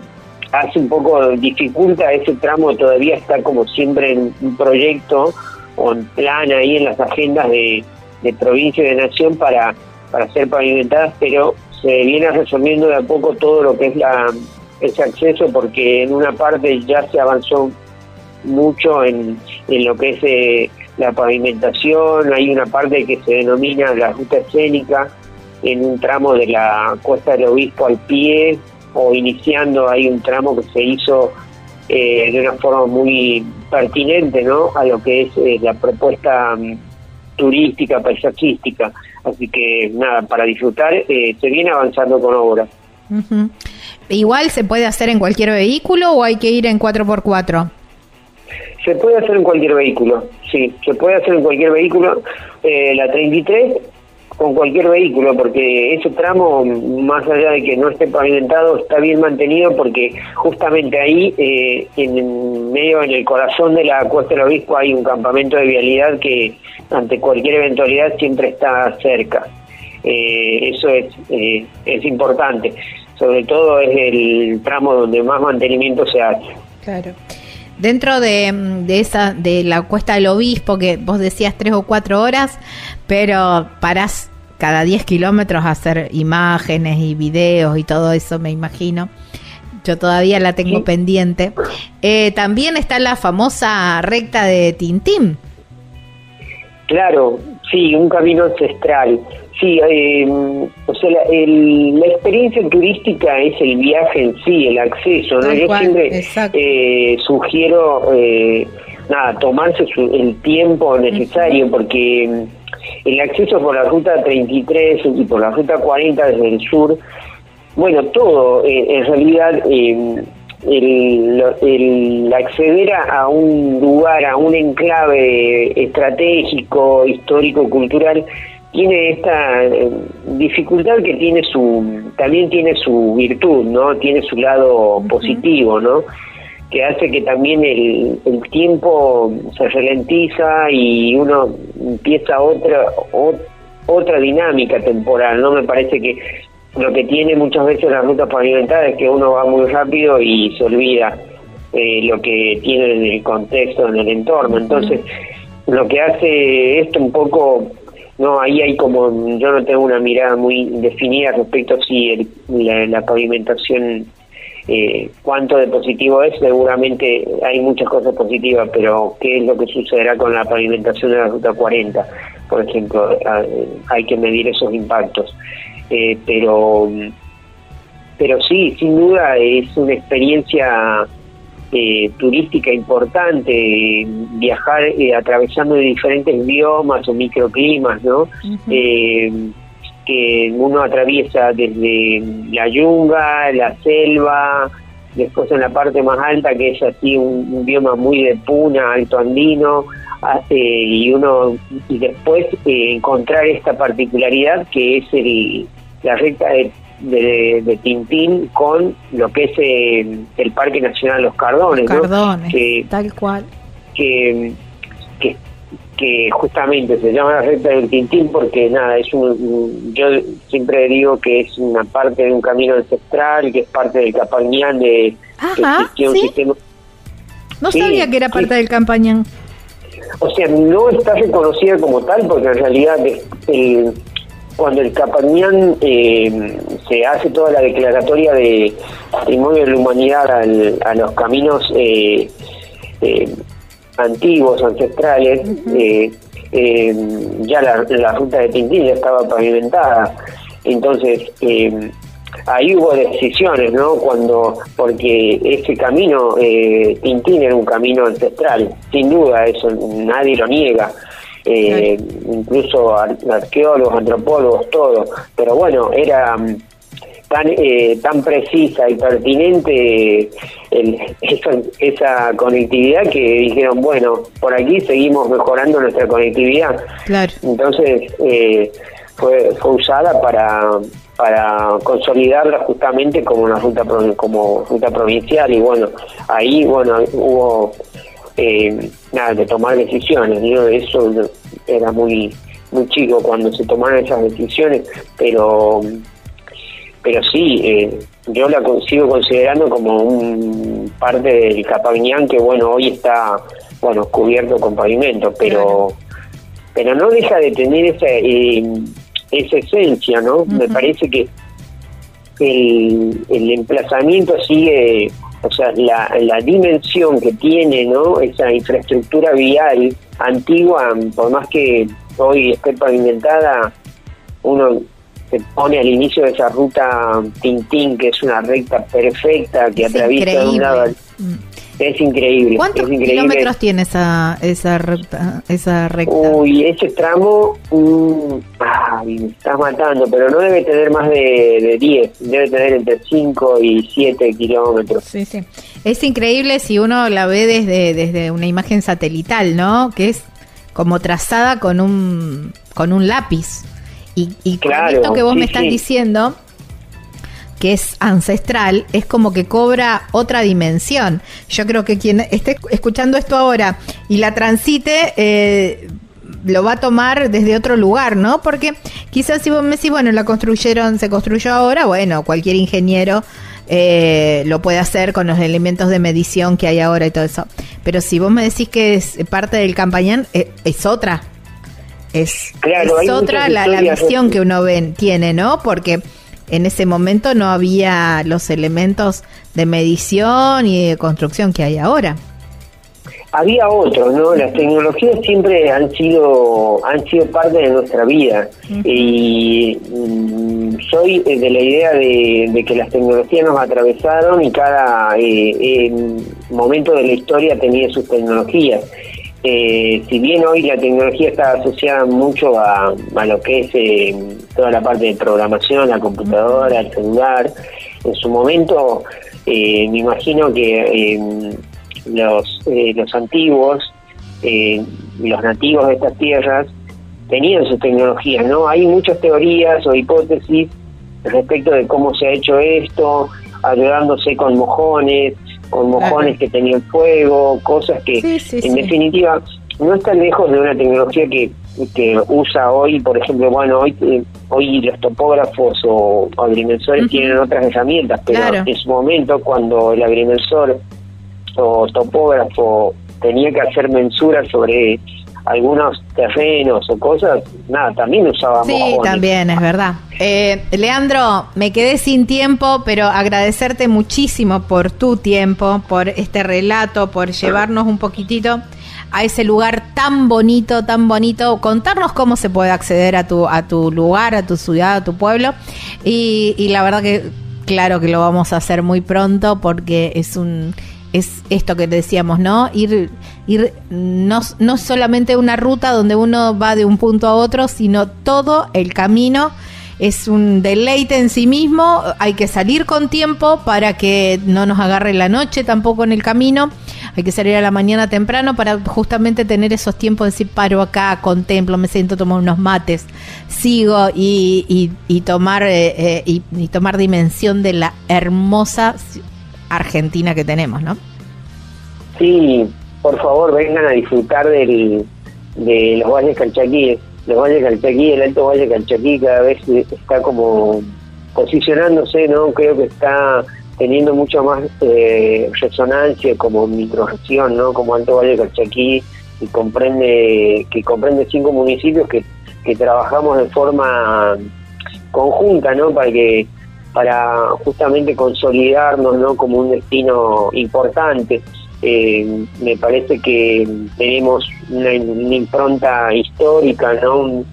hace un poco, dificulta ese tramo todavía estar como siempre en un proyecto o en plan ahí en las agendas de, de provincia y de nación para para ser pavimentadas, pero se viene resolviendo de a poco todo lo que es la ese acceso porque en una parte ya se avanzó mucho en, en lo que es eh, la pavimentación, hay una parte que se denomina la ruta escénica en un tramo de la Costa del Obispo al pie o iniciando hay un tramo que se hizo eh, de una forma muy pertinente ¿no? a lo que es eh, la propuesta mm, turística, paisajística. Así que nada, para disfrutar eh, se viene avanzando con obras. Igual se puede hacer en cualquier vehículo o hay que ir en 4x4? Se puede hacer en cualquier vehículo, sí, se puede hacer en cualquier vehículo. Eh, la 33 con cualquier vehículo, porque ese tramo, más allá de que no esté pavimentado, está bien mantenido porque justamente ahí, eh, en medio, en el corazón de la Cuesta del Obispo, hay un campamento de vialidad que ante cualquier eventualidad siempre está cerca. Eh, eso es, eh, es importante. Sobre todo es el tramo donde más mantenimiento se hace. Claro. Dentro de, esa de la cuesta del obispo, que vos decías tres o cuatro horas, pero parás cada 10 kilómetros a hacer imágenes y videos y todo eso, me imagino. Yo todavía la tengo pendiente. Eh, también está la famosa recta de Tintín. Claro, sí, un camino ancestral. Sí, eh, o sea, la, experiencia turística es el viaje en sí, el acceso, ¿no? Yo siempre eh, sugiero, eh, nada, tomarse el tiempo necesario, porque mm, el acceso por la ruta 33 y por la ruta 40 desde el sur, bueno, todo, en realidad el, acceder a un lugar, a un enclave estratégico, histórico, cultural, tiene esta eh, dificultad que tiene su, también tiene su virtud, ¿no? Tiene su lado positivo, ¿no? Que hace que también el, el tiempo se ralentiza y uno empieza otra, otra dinámica temporal, ¿no? Me parece que lo que tiene muchas veces la ruta pavimentada es que uno va muy rápido y se olvida eh, lo que tiene en el contexto, en el entorno. Entonces, lo que hace esto un poco, no, ahí hay como, yo no tengo una mirada muy definida respecto a si la, pavimentación, eh, cuánto de positivo es, seguramente hay muchas cosas positivas, pero ¿qué es lo que sucederá con la pavimentación de la ruta 40? Por ejemplo, hay que medir esos impactos. Eh, pero, pero sí, sin duda es una experiencia eh, turística importante, viajar eh, atravesando diferentes biomas o microclimas, ¿no? que uno atraviesa desde la yunga, la selva, después en la parte más alta que es así un, bioma muy de puna, alto andino, y uno y después encontrar esta particularidad que es el, la recta de, de, Tintín con lo que es el Parque Nacional Los Cardones. Cardones, tal cual. Que, que, justamente se llama la recta del Tintín porque nada, es un, yo siempre digo que es una parte de un camino ancestral, que es parte del Campañán de Ajá, No sabía que era parte del Campañán. O sea, no está reconocida como tal porque en realidad el, cuando el Capañán eh, se hace toda la declaratoria de patrimonio de la humanidad a los caminos eh, eh, antiguos, ancestrales, ya la, ruta de Tintín ya estaba pavimentada. Entonces, ahí hubo decisiones, ¿no? Cuando, porque ese camino, Tintín era un camino ancestral, sin duda, eso nadie lo niega eh, incluso arqueólogos, antropólogos, todo. Pero bueno, era mm, tan eh, tan precisa y pertinente esa, esa, conectividad que dijeron, bueno, por aquí seguimos mejorando nuestra conectividad. Entonces eh, fue, fue usada para para consolidarla justamente como una ruta como ruta provincial y bueno ahí bueno hubo eh, nada, de tomar decisiones. ¿no? Eso era muy muy chico cuando se tomaron esas decisiones, pero pero sí, eh, yo la sigo considerando como un parte del Capañán que bueno hoy está bueno cubierto con pavimento, pero pero no deja de tener esa eh, esa esencia, ¿no? Me parece que el, el emplazamiento sigue o sea, la, la dimensión que tiene ¿no? esa infraestructura vial antigua, por más que hoy esté pavimentada, uno se pone al inicio de esa ruta Tintín, que es una recta perfecta que atraviesa de un lado mm. Es increíble. ¿Cuántos kilómetros tiene esa, esa, recta, esa recta? Uy, ese tramo, mm, ay, me estás matando, pero no debe tener más de, de 10, debe tener entre 5 y 7 kilómetros. Sí, sí. Es increíble si uno la ve desde, desde una imagen satelital, ¿no? Que es como trazada con un, con un lápiz Y, y con esto que vos me estás diciendo, que es ancestral, es como que cobra otra dimensión. Yo creo que quien esté escuchando esto ahora y la transite, eh, lo va a tomar desde otro lugar, ¿no? Porque quizás si vos me decís, bueno, la construyeron, se construyó ahora, bueno, cualquier ingeniero eh, lo puede hacer con los elementos de medición que hay ahora y todo eso. Pero si vos me decís que es parte del campañán, eh, es, otra. Es, es otra la, la, visión que uno ven, tiene, ¿no? Porque en ese momento no había los elementos de medición y de construcción que hay ahora había otros, ¿no? Las tecnologías siempre han sido han sido parte de nuestra vida y mm, soy de la idea de, que las tecnologías nos atravesaron y cada eh, momento de la historia tenía sus tecnologías. Eh, si bien hoy la tecnología está asociada mucho a, lo que es eh, toda la parte de programación, la computadora, el celular, en su momento me imagino que los, eh, los antiguos, eh, los nativos de estas tierras, tenían sus tecnologías, ¿no? Hay muchas teorías o hipótesis respecto de cómo se ha hecho esto, ayudándose con mojones, con mojones que tenían fuego, cosas que en definitiva no están lejos de una tecnología que, que usa hoy, por ejemplo, bueno, hoy hoy los topógrafos o, agrimensores tienen otras herramientas, pero en su momento cuando el agrimensor o topógrafo tenía que hacer mensuras sobre algunos terrenos o cosas, nada, también usábamos. Sí, también, es verdad. Eh, Leandro, me quedé sin tiempo, pero agradecerte muchísimo por tu tiempo, por este relato, por llevarnos un poquitito a ese lugar tan bonito, tan bonito. Contarnos cómo se puede acceder a tu, a tu lugar, a tu ciudad, a tu pueblo. Y, y la verdad que, claro que lo vamos a hacer muy pronto porque es un es esto que decíamos, ¿no? Ir, ir no, no solamente una ruta donde uno va de un punto a otro, sino todo el camino es un deleite en sí mismo, hay que salir con tiempo para que no nos agarre la noche tampoco en el camino, hay que salir a la mañana temprano para justamente tener esos tiempos de decir paro acá, contemplo, me siento, tomo unos mates, sigo y, y, tomar, eh, eh, y, y tomar dimensión de la hermosa Argentina que tenemos, ¿no? Sí, por favor vengan a disfrutar del, de los valles calchaquíes. Los valles calchaquí, el Alto Valle Calchaquí cada vez está como posicionándose, ¿no? Creo que está teniendo mucha más eh, resonancia como microregión, ¿no? Como Alto Valle Calchaquí y comprende que comprende cinco municipios que, que trabajamos de forma conjunta, ¿no? Para que para justamente consolidarnos no como un destino importante. Eh, me parece que tenemos una, impronta histórica, no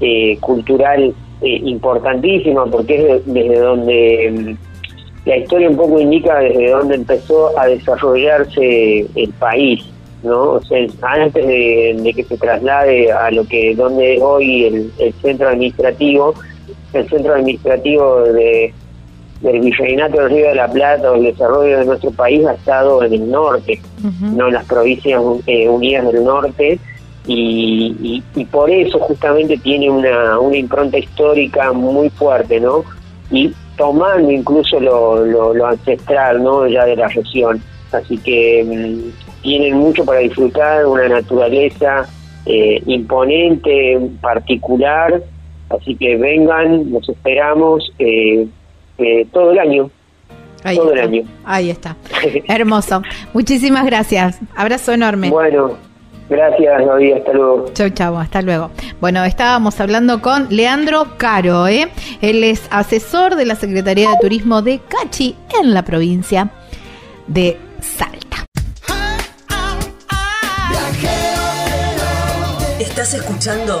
eh, cultural eh, importantísima, porque es desde donde mm, la historia un poco indica desde donde empezó a desarrollarse el país. ¿no? O sea, antes de, que se traslade a lo que donde es hoy el centro administrativo, el centro administrativo de, del virreinato del Río de la Plata o el desarrollo de nuestro país ha estado en el norte, no en las provincias eh, unidas del norte, y, y, por eso justamente tiene una, una impronta histórica muy fuerte, ¿no? Y tomando incluso lo, lo, ancestral, ¿no? Ya de la región. Así que mm, tienen mucho para disfrutar, una naturaleza eh, imponente, particular, así que vengan, los esperamos. Eh, todo el año. Ahí todo el año. Ahí está. Hermoso. Muchísimas gracias. Abrazo enorme. Bueno, gracias, David. Hasta luego. Chau, chau. Hasta luego. Bueno, estábamos hablando con Leandro Caro. ¿eh? Él es asesor de la Secretaría de Turismo de Cachi en la provincia de Salta. Estás escuchando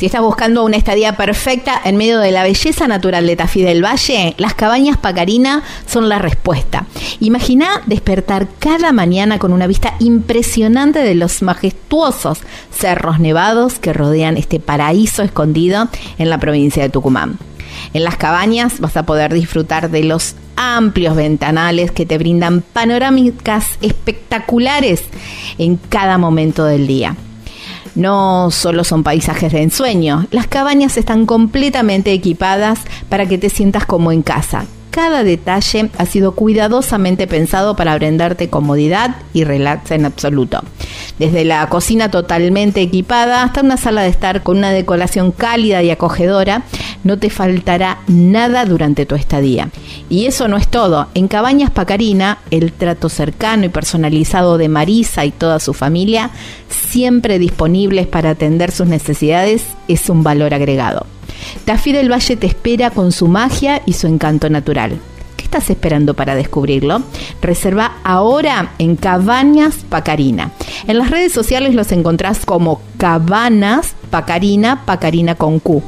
Si estás buscando una estadía perfecta en medio de la belleza natural de Tafí del Valle, las cabañas Pacarina son la respuesta. Imagina despertar cada mañana con una vista impresionante de los majestuosos cerros nevados que rodean este paraíso escondido en la provincia de Tucumán. En las cabañas vas a poder disfrutar de los amplios ventanales que te brindan panorámicas espectaculares en cada momento del día. No solo son paisajes de ensueño, las cabañas están completamente equipadas para que te sientas como en casa, cada detalle ha sido cuidadosamente pensado para brindarte comodidad y relax en absoluto. Desde la cocina totalmente equipada hasta una sala de estar con una decoración cálida y acogedora, no te faltará nada durante tu estadía. Y eso no es todo. En Cabañas Pacarina, el trato cercano y personalizado de Marisa y toda su familia, siempre disponibles para atender sus necesidades, es un valor agregado. Tafí del Valle te espera con su magia y su encanto natural. ¿Qué estás esperando para descubrirlo? Reserva ahora en Cabañas Pacarina. En las redes sociales los encontrás como Cabanas Pacarina, Pacarina con Q.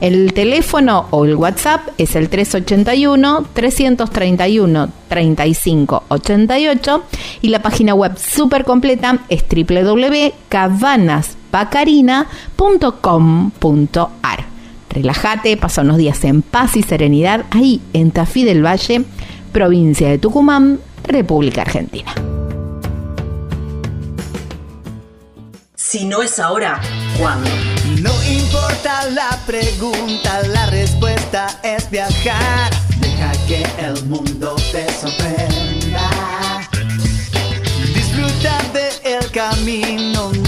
El teléfono o el WhatsApp es el 381-331-3588 y la página web súper completa es www.cabanaspacarina.com.ar. Relájate, pasa unos días en paz y serenidad ahí en Tafí del Valle, provincia de Tucumán, República Argentina. Si no es ahora, ¿cuándo? No importa la pregunta, la respuesta es viajar. Deja que el mundo te sorprenda. Disfruta del camino, no hay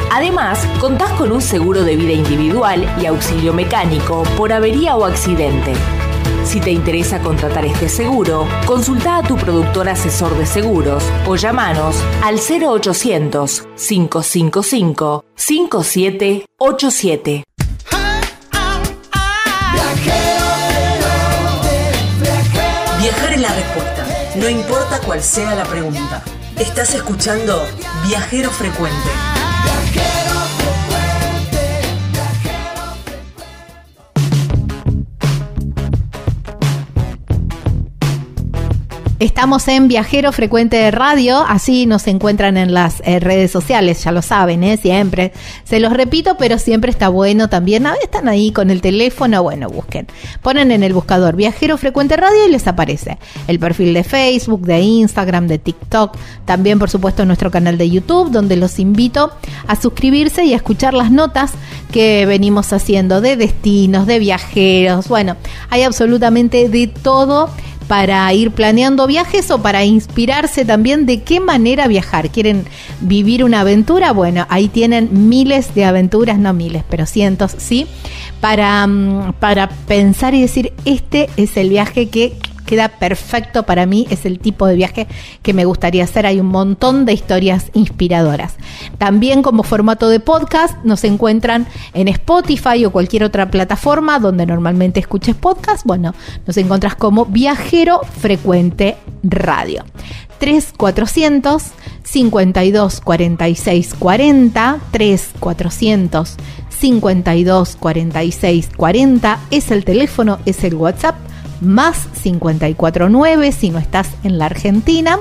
Además, contás con un seguro de vida individual y auxilio mecánico por avería o accidente. Si te interesa contratar este seguro, consulta a tu productor asesor de seguros o llamanos al 0800 555 5787. Viajar es la respuesta, no importa cuál sea la pregunta. Estás escuchando Viajero Frecuente. Estamos en Viajero Frecuente de Radio, así nos encuentran en las eh, redes sociales, ya lo saben, ¿eh? siempre. Se los repito, pero siempre está bueno también. A ver, están ahí con el teléfono, bueno, busquen. Ponen en el buscador Viajero Frecuente Radio y les aparece el perfil de Facebook, de Instagram, de TikTok, también por supuesto nuestro canal de YouTube, donde los invito a suscribirse y a escuchar las notas que venimos haciendo de destinos, de viajeros. Bueno, hay absolutamente de todo para ir planeando viajes o para inspirarse también de qué manera viajar. ¿Quieren vivir una aventura? Bueno, ahí tienen miles de aventuras, no miles, pero cientos, ¿sí? Para, mm, para pensar y decir, este es el viaje que queda perfecto para mí, es el tipo de viaje que me gustaría hacer. Hay un montón de historias inspiradoras. También como formato de podcast nos encuentran en Spotify o cualquier otra plataforma donde normalmente escuches podcast. Bueno, nos encuentras como Viajero Frecuente Radio. 3400 52 46 40 3400 52 46 40 es el teléfono, es el WhatsApp más 549 si no estás en la Argentina.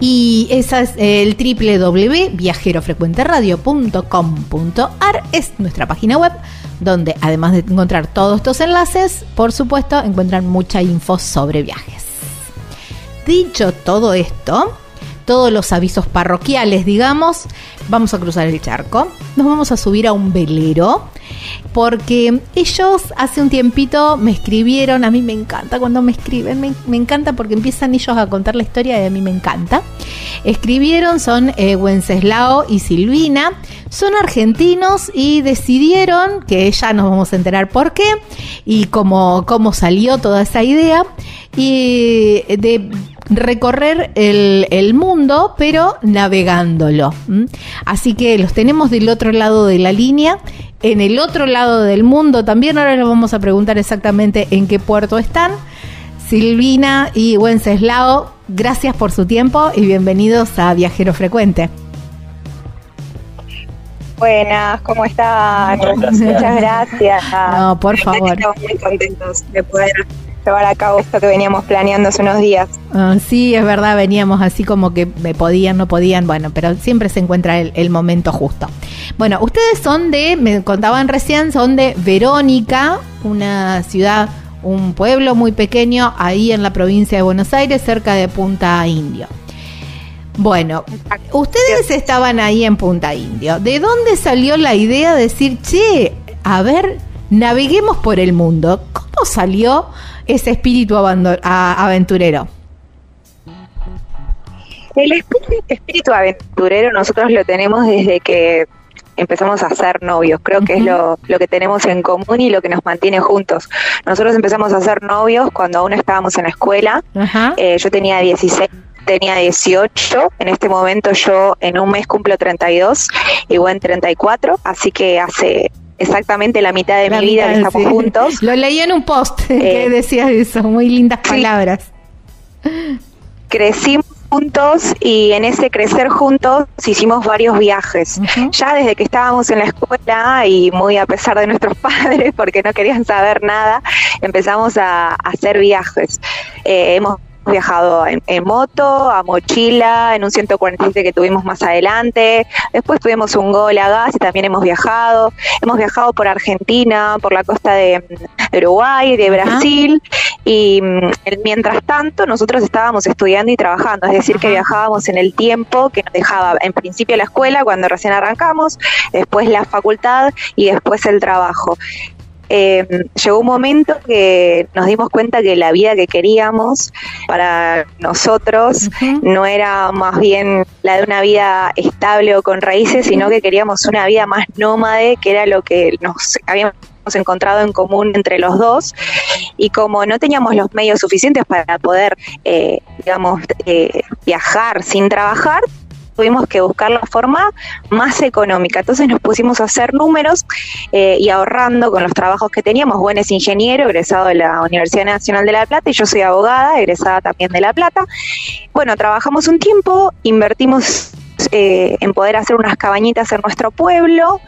Y esa es el www.viajerofrecuenteradio.com.ar es nuestra página web donde además de encontrar todos estos enlaces, por supuesto, encuentran mucha info sobre viajes. Dicho todo esto, todos los avisos parroquiales, digamos, vamos a cruzar el charco, nos vamos a subir a un velero, porque ellos hace un tiempito me escribieron, a mí me encanta cuando me escriben, me, encanta porque empiezan ellos a contar la historia y a mí me encanta. Escribieron, son eh, Wenceslao y Silvina, son argentinos y decidieron, que ya nos vamos a enterar por qué y cómo, cómo salió toda esa idea, y de recorrer el, mundo, pero navegándolo. Así que los tenemos del otro lado de la línea, en el otro lado del mundo también. Ahora les vamos a preguntar exactamente en qué puerto están. Silvina y Wenceslao, gracias por su tiempo y bienvenidos a Viajero Frecuente. Buenas, ¿cómo están? Muchas gracias. No, por favor. Estamos muy contentos de poder llevar a cabo esto que veníamos planeando hace unos días. Ah, sí, es verdad, veníamos así como que me podían, no podían, bueno, pero siempre se encuentra el, momento justo. Bueno, ustedes son de, me contaban recién, son de Verónica, una ciudad, un pueblo muy pequeño ahí en la provincia de Buenos Aires, cerca de Punta Indio. Bueno, ustedes estaban ahí en Punta Indio. ¿De dónde salió la idea de decir, che, a ver, naveguemos por el mundo? ¿Cómo salió ese espíritu aventurero? El espíritu aventurero nosotros lo tenemos desde que empezamos a ser novios. Creo que es lo, que tenemos en común y lo que nos mantiene juntos. Nosotros empezamos a ser novios cuando aún estábamos en la escuela. Eh, yo tenía 16 tenía 18, en este momento yo en un mes cumplo 32 y en 34, así que hace exactamente la mitad de mi vida que estamos juntos. Lo leí en un post que eh, decía eso, muy lindas palabras. Crecimos juntos y en ese crecer juntos hicimos varios viajes. Ya desde que estábamos en la escuela y muy a pesar de nuestros padres porque no querían saber nada, empezamos a, hacer viajes. Eh, hemos Hemos viajado en, moto, a mochila, en un 147 que tuvimos más adelante. Después tuvimos un gol a gas y también hemos viajado. Hemos viajado por Argentina, por la costa de, Uruguay, de Brasil. Y mm, mientras tanto, nosotros estábamos estudiando y trabajando. Es decir, que viajábamos en el tiempo que nos dejaba en principio la escuela cuando recién arrancamos, después la facultad y después el trabajo eh, llegó un momento que nos dimos cuenta que la vida que queríamos para nosotros no era más bien la de una vida estable o con raíces, sino que queríamos una vida más nómade, que era lo que nos habíamos encontrado en común entre los dos. Y como no teníamos los medios suficientes para poder, eh, digamos, eh, viajar sin trabajar, tuvimos que buscar la forma más económica. Entonces nos pusimos a hacer números eh, y ahorrando con los trabajos que teníamos. Bueno, es ingeniero, egresado de la Universidad Nacional de La Plata y yo soy abogada, egresada también de La Plata. Bueno, trabajamos un tiempo, invertimos eh, en poder hacer unas cabañitas en nuestro pueblo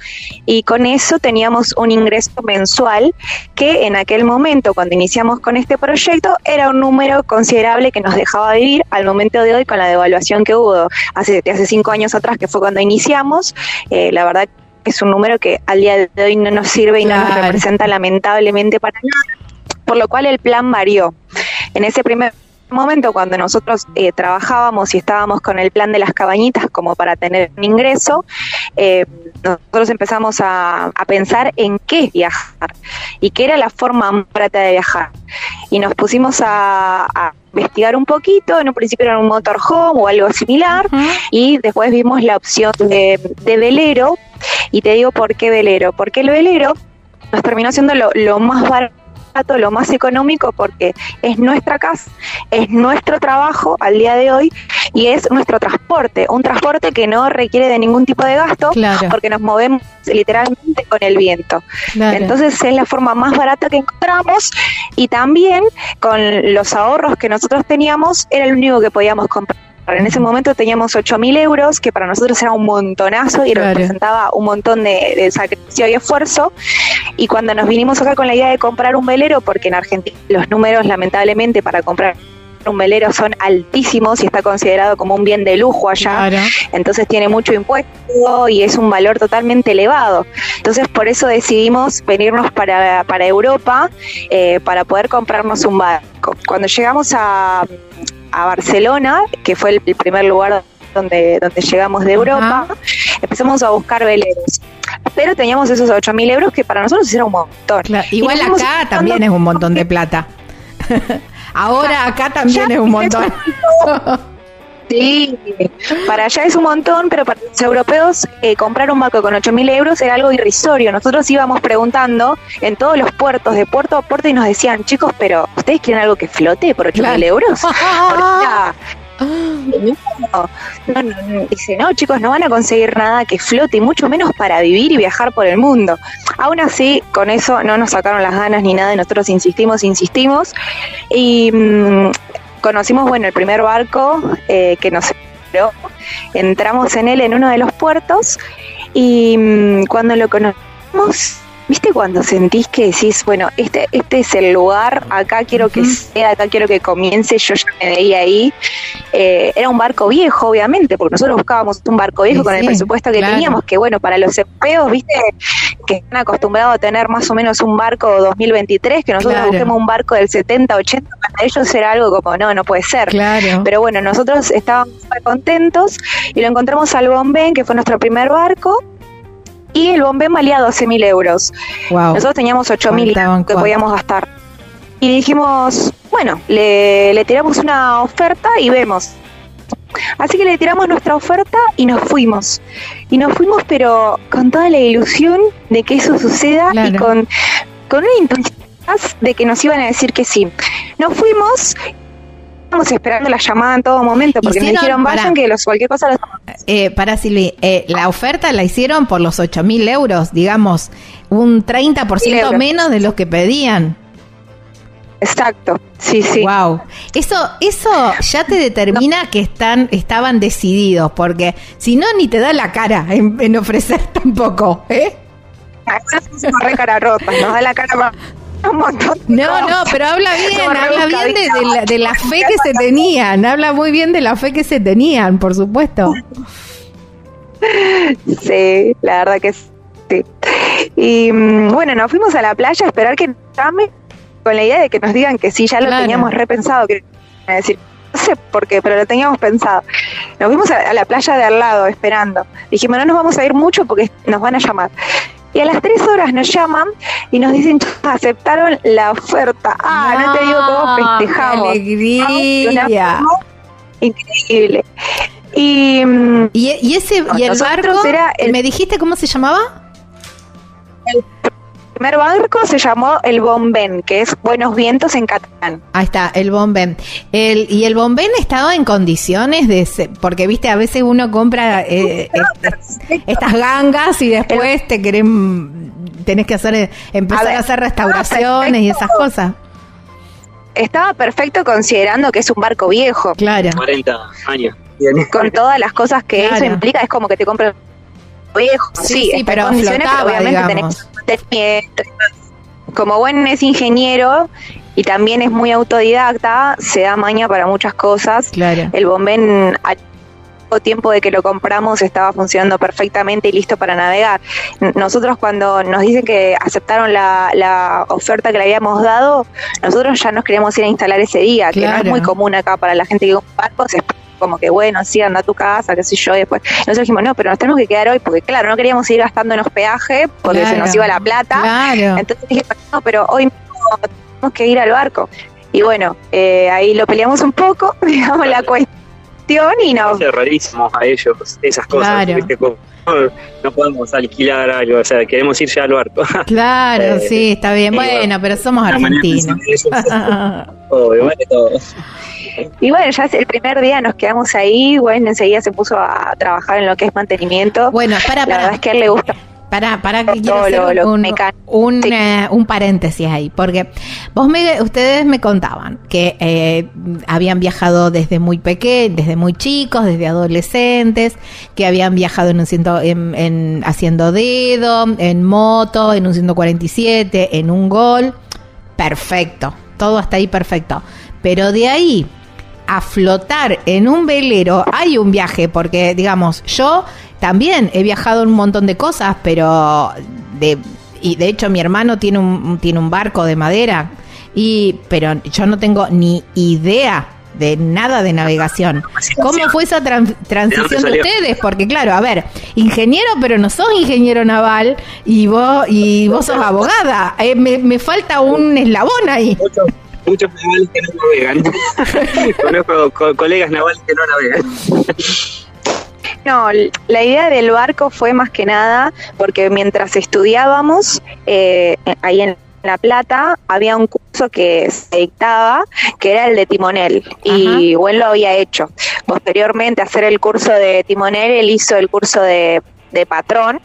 y con eso teníamos un ingreso mensual que en aquel momento, cuando iniciamos con este proyecto, era un número considerable que nos dejaba vivir al momento de hoy con la devaluación que hubo hace, hace cinco años atrás, que fue cuando iniciamos. Eh, la verdad es un número que al día de hoy no nos sirve y no nos representa lamentablemente para nada, por lo cual el plan varió. En ese primer momento cuando nosotros eh, trabajábamos y estábamos con el plan de las cabañitas como para tener un ingreso, eh, nosotros empezamos a, pensar en qué viajar y qué era la forma más barata de viajar. Y nos pusimos a, investigar un poquito, en un principio era un motorhome o algo similar, y después vimos la opción de, velero, y te digo por qué velero, porque el velero nos terminó siendo lo, lo más barato lo más económico porque es nuestra casa, es nuestro trabajo al día de hoy y es nuestro transporte, un transporte que no requiere de ningún tipo de gasto porque nos movemos literalmente con el viento. Entonces es la forma más barata que encontramos y también con los ahorros que nosotros teníamos era el único que podíamos comprar en ese momento teníamos 8.000 euros, que para nosotros era un montonazo y representaba un montón de, sacrificio y esfuerzo. Y cuando nos vinimos acá con la idea de comprar un velero, porque en Argentina los números lamentablemente para comprar un velero son altísimos y está considerado como un bien de lujo allá. Entonces tiene mucho impuesto y es un valor totalmente elevado. Entonces por eso decidimos venirnos para, para Europa eh, para poder comprarnos un barco. Cuando llegamos a, a Barcelona, que fue el, primer lugar donde, donde llegamos de Europa, empezamos a buscar veleros. Pero teníamos esos 8 mil euros que para nosotros era un montón. igual acá también es un montón de plata. Ahora acá también es un montón. Sí, para allá es un montón, pero para los europeos eh, comprar un barco con 8 mil euros era algo irrisorio. Nosotros íbamos preguntando en todos los puertos, de puerto a puerto, y nos decían, chicos, pero ¿ustedes quieren algo que flote por 8 mil euros? No, no, no, dice, no, chicos, no van a conseguir nada que flote, y mucho menos para vivir y viajar por el mundo. Aún así, con eso no nos sacaron las ganas ni nada, y nosotros insistimos, insistimos. Y mm, conocimos, bueno, el primer barco eh, que nos entramos en él en uno de los puertos y mm, cuando lo conocimos ¿Viste cuando sentís que decís, bueno, este, este es el lugar, acá quiero que sea, acá quiero que comience, yo ya me veía ahí? Eh, era un barco viejo, obviamente, porque nosotros buscábamos un barco viejo con el presupuesto que teníamos, que bueno, para los europeos, ¿viste? Que están acostumbrados a tener más o menos un barco 2023, que nosotros busquemos un barco del 70, 80, para ellos era algo como, no, no puede ser. Pero bueno, nosotros estábamos contentos y lo encontramos al Bombén, que fue nuestro primer barco y el bombén valía 12 mil euros. Nosotros teníamos 8 mil que podíamos gastar. Y dijimos, bueno, le, le tiramos una oferta y vemos. Así que le tiramos nuestra oferta y nos fuimos. Y nos fuimos, pero con toda la ilusión de que eso suceda y con, con una intuición de que nos iban a decir que sí. Nos fuimos estamos esperando la llamada en todo momento porque nos dijeron vayan que los, cualquier cosa los... Eh, para Silvi, eh, la oferta la hicieron por los 8 mil euros, digamos, un 30% menos de lo que pedían. Exacto, sí, sí. Wow. Eso, eso ya te determina que están, estaban decididos, porque si no, ni te da la cara en, ofrecer tampoco, ¿eh? re cara rota, nos da la cara no, no, pero habla bien, habla bien de, la, fe que se tenían, habla muy bien de la fe que se tenían, por supuesto. Sí, la verdad que sí. Y mm, bueno, nos fuimos a la playa a esperar que llame con la idea de que nos digan que sí, ya lo teníamos repensado, que decir, no sé por qué, pero lo teníamos pensado. Nos fuimos a, la playa de al lado esperando. Dijimos, no nos vamos a ir mucho porque nos van a llamar. Y a las tres horas nos llaman y nos dicen, aceptaron la oferta. Ah, no, te digo cómo festejamos. alegría! Increíble. Y, ¿Y, ese y el barco, era ¿me dijiste cómo se llamaba? El primer barco se llamó el Bombén, que es Buenos Vientos en catalán. Ahí está, el Bombén. El, ¿Y el Bombén estaba en condiciones de... porque, viste, a veces uno compra eh, estas gangas y después te querés... Tenés que hacer empezar a, hacer restauraciones y esas cosas. Estaba perfecto considerando que es un barco viejo. Claro. 40 años. Con todas las cosas que eso implica, es como que te compras viejo. Sí, sí, pero obviamente tenés como buen es ingeniero y también es muy autodidacta, se da maña para muchas cosas. Claro. El bombén al tiempo de que lo compramos estaba funcionando perfectamente y listo para navegar. Nosotros cuando nos dicen que aceptaron la, oferta que le habíamos dado, nosotros ya nos queríamos ir a instalar ese día, que no es muy común acá para la gente que se como que bueno, sí, anda a tu casa, qué sé yo, y después nosotros dijimos, no, pero nos tenemos que quedar hoy, porque claro, no queríamos ir gastando en hospedaje, porque se nos iba la plata, entonces dije, no, pero hoy tenemos que ir al barco. Y bueno, eh, ahí lo peleamos un poco, digamos, la cuestión y no. rarísimos a ellos esas cosas, no podemos alquilar algo, o sea, queremos ir ya al barco. Claro, eh, sí, está bien. Bueno, pero somos argentinos. Todo. Y bueno, ya el primer día nos quedamos ahí, bueno, enseguida se puso a trabajar en lo que es mantenimiento. Bueno, para, La verdad es que a él le gusta. Para, para que quiero un, un, eh, un, paréntesis ahí, porque vos me, ustedes me contaban que eh, habían viajado desde muy pequeños, desde muy chicos, desde adolescentes, que habían viajado en un ciento, en, en, haciendo dedo, en moto, en un 147, en un gol. Perfecto, todo hasta ahí perfecto. Pero de ahí a flotar en un velero hay un viaje, porque digamos, yo también he viajado en un montón de cosas, pero de y de hecho mi hermano tiene un tiene un barco de madera y pero yo no tengo ni idea de nada de navegación. ¿Cómo fue esa transición de, ustedes? Porque claro, a ver, ingeniero, pero no sos ingeniero naval y vos y vos sos abogada. Eh, me, falta un eslabón ahí. Muchos, muchos navales que no navegan. Conozco colegas navales que no navegan. No, la idea del barco fue más que nada porque mientras estudiábamos eh, ahí en La Plata había un curso que se dictaba que era el de timonel y Gwen lo había hecho. Posteriormente a hacer el curso de timonel, él hizo el curso de, patrón.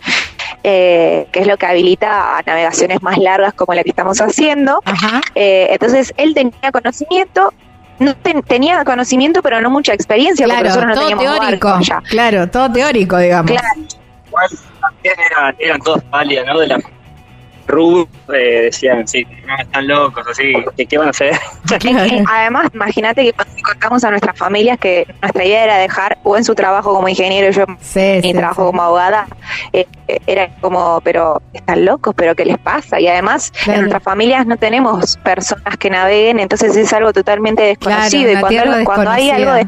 Eh, que es lo que habilita a navegaciones más largas como la que estamos haciendo. Eh, entonces él tenía conocimiento, no tenía conocimiento, pero no mucha experiencia, claro, porque nosotros no teníamos teórico, Claro, todo teórico, digamos. Claro. Igual también eran, eran todos palias, ¿no? De la Rubio eh, decían, sí, no están locos, así, ¿qué, van a hacer? Además, imagínate que cuando contamos a nuestras familias que nuestra idea era dejar o en su trabajo como ingeniero, yo en mi trabajo como abogada, eh, era como, pero están locos, pero ¿qué les pasa? Y además, en nuestras familias no tenemos personas que naveguen, entonces es algo totalmente desconocido. y cuando, hay algo de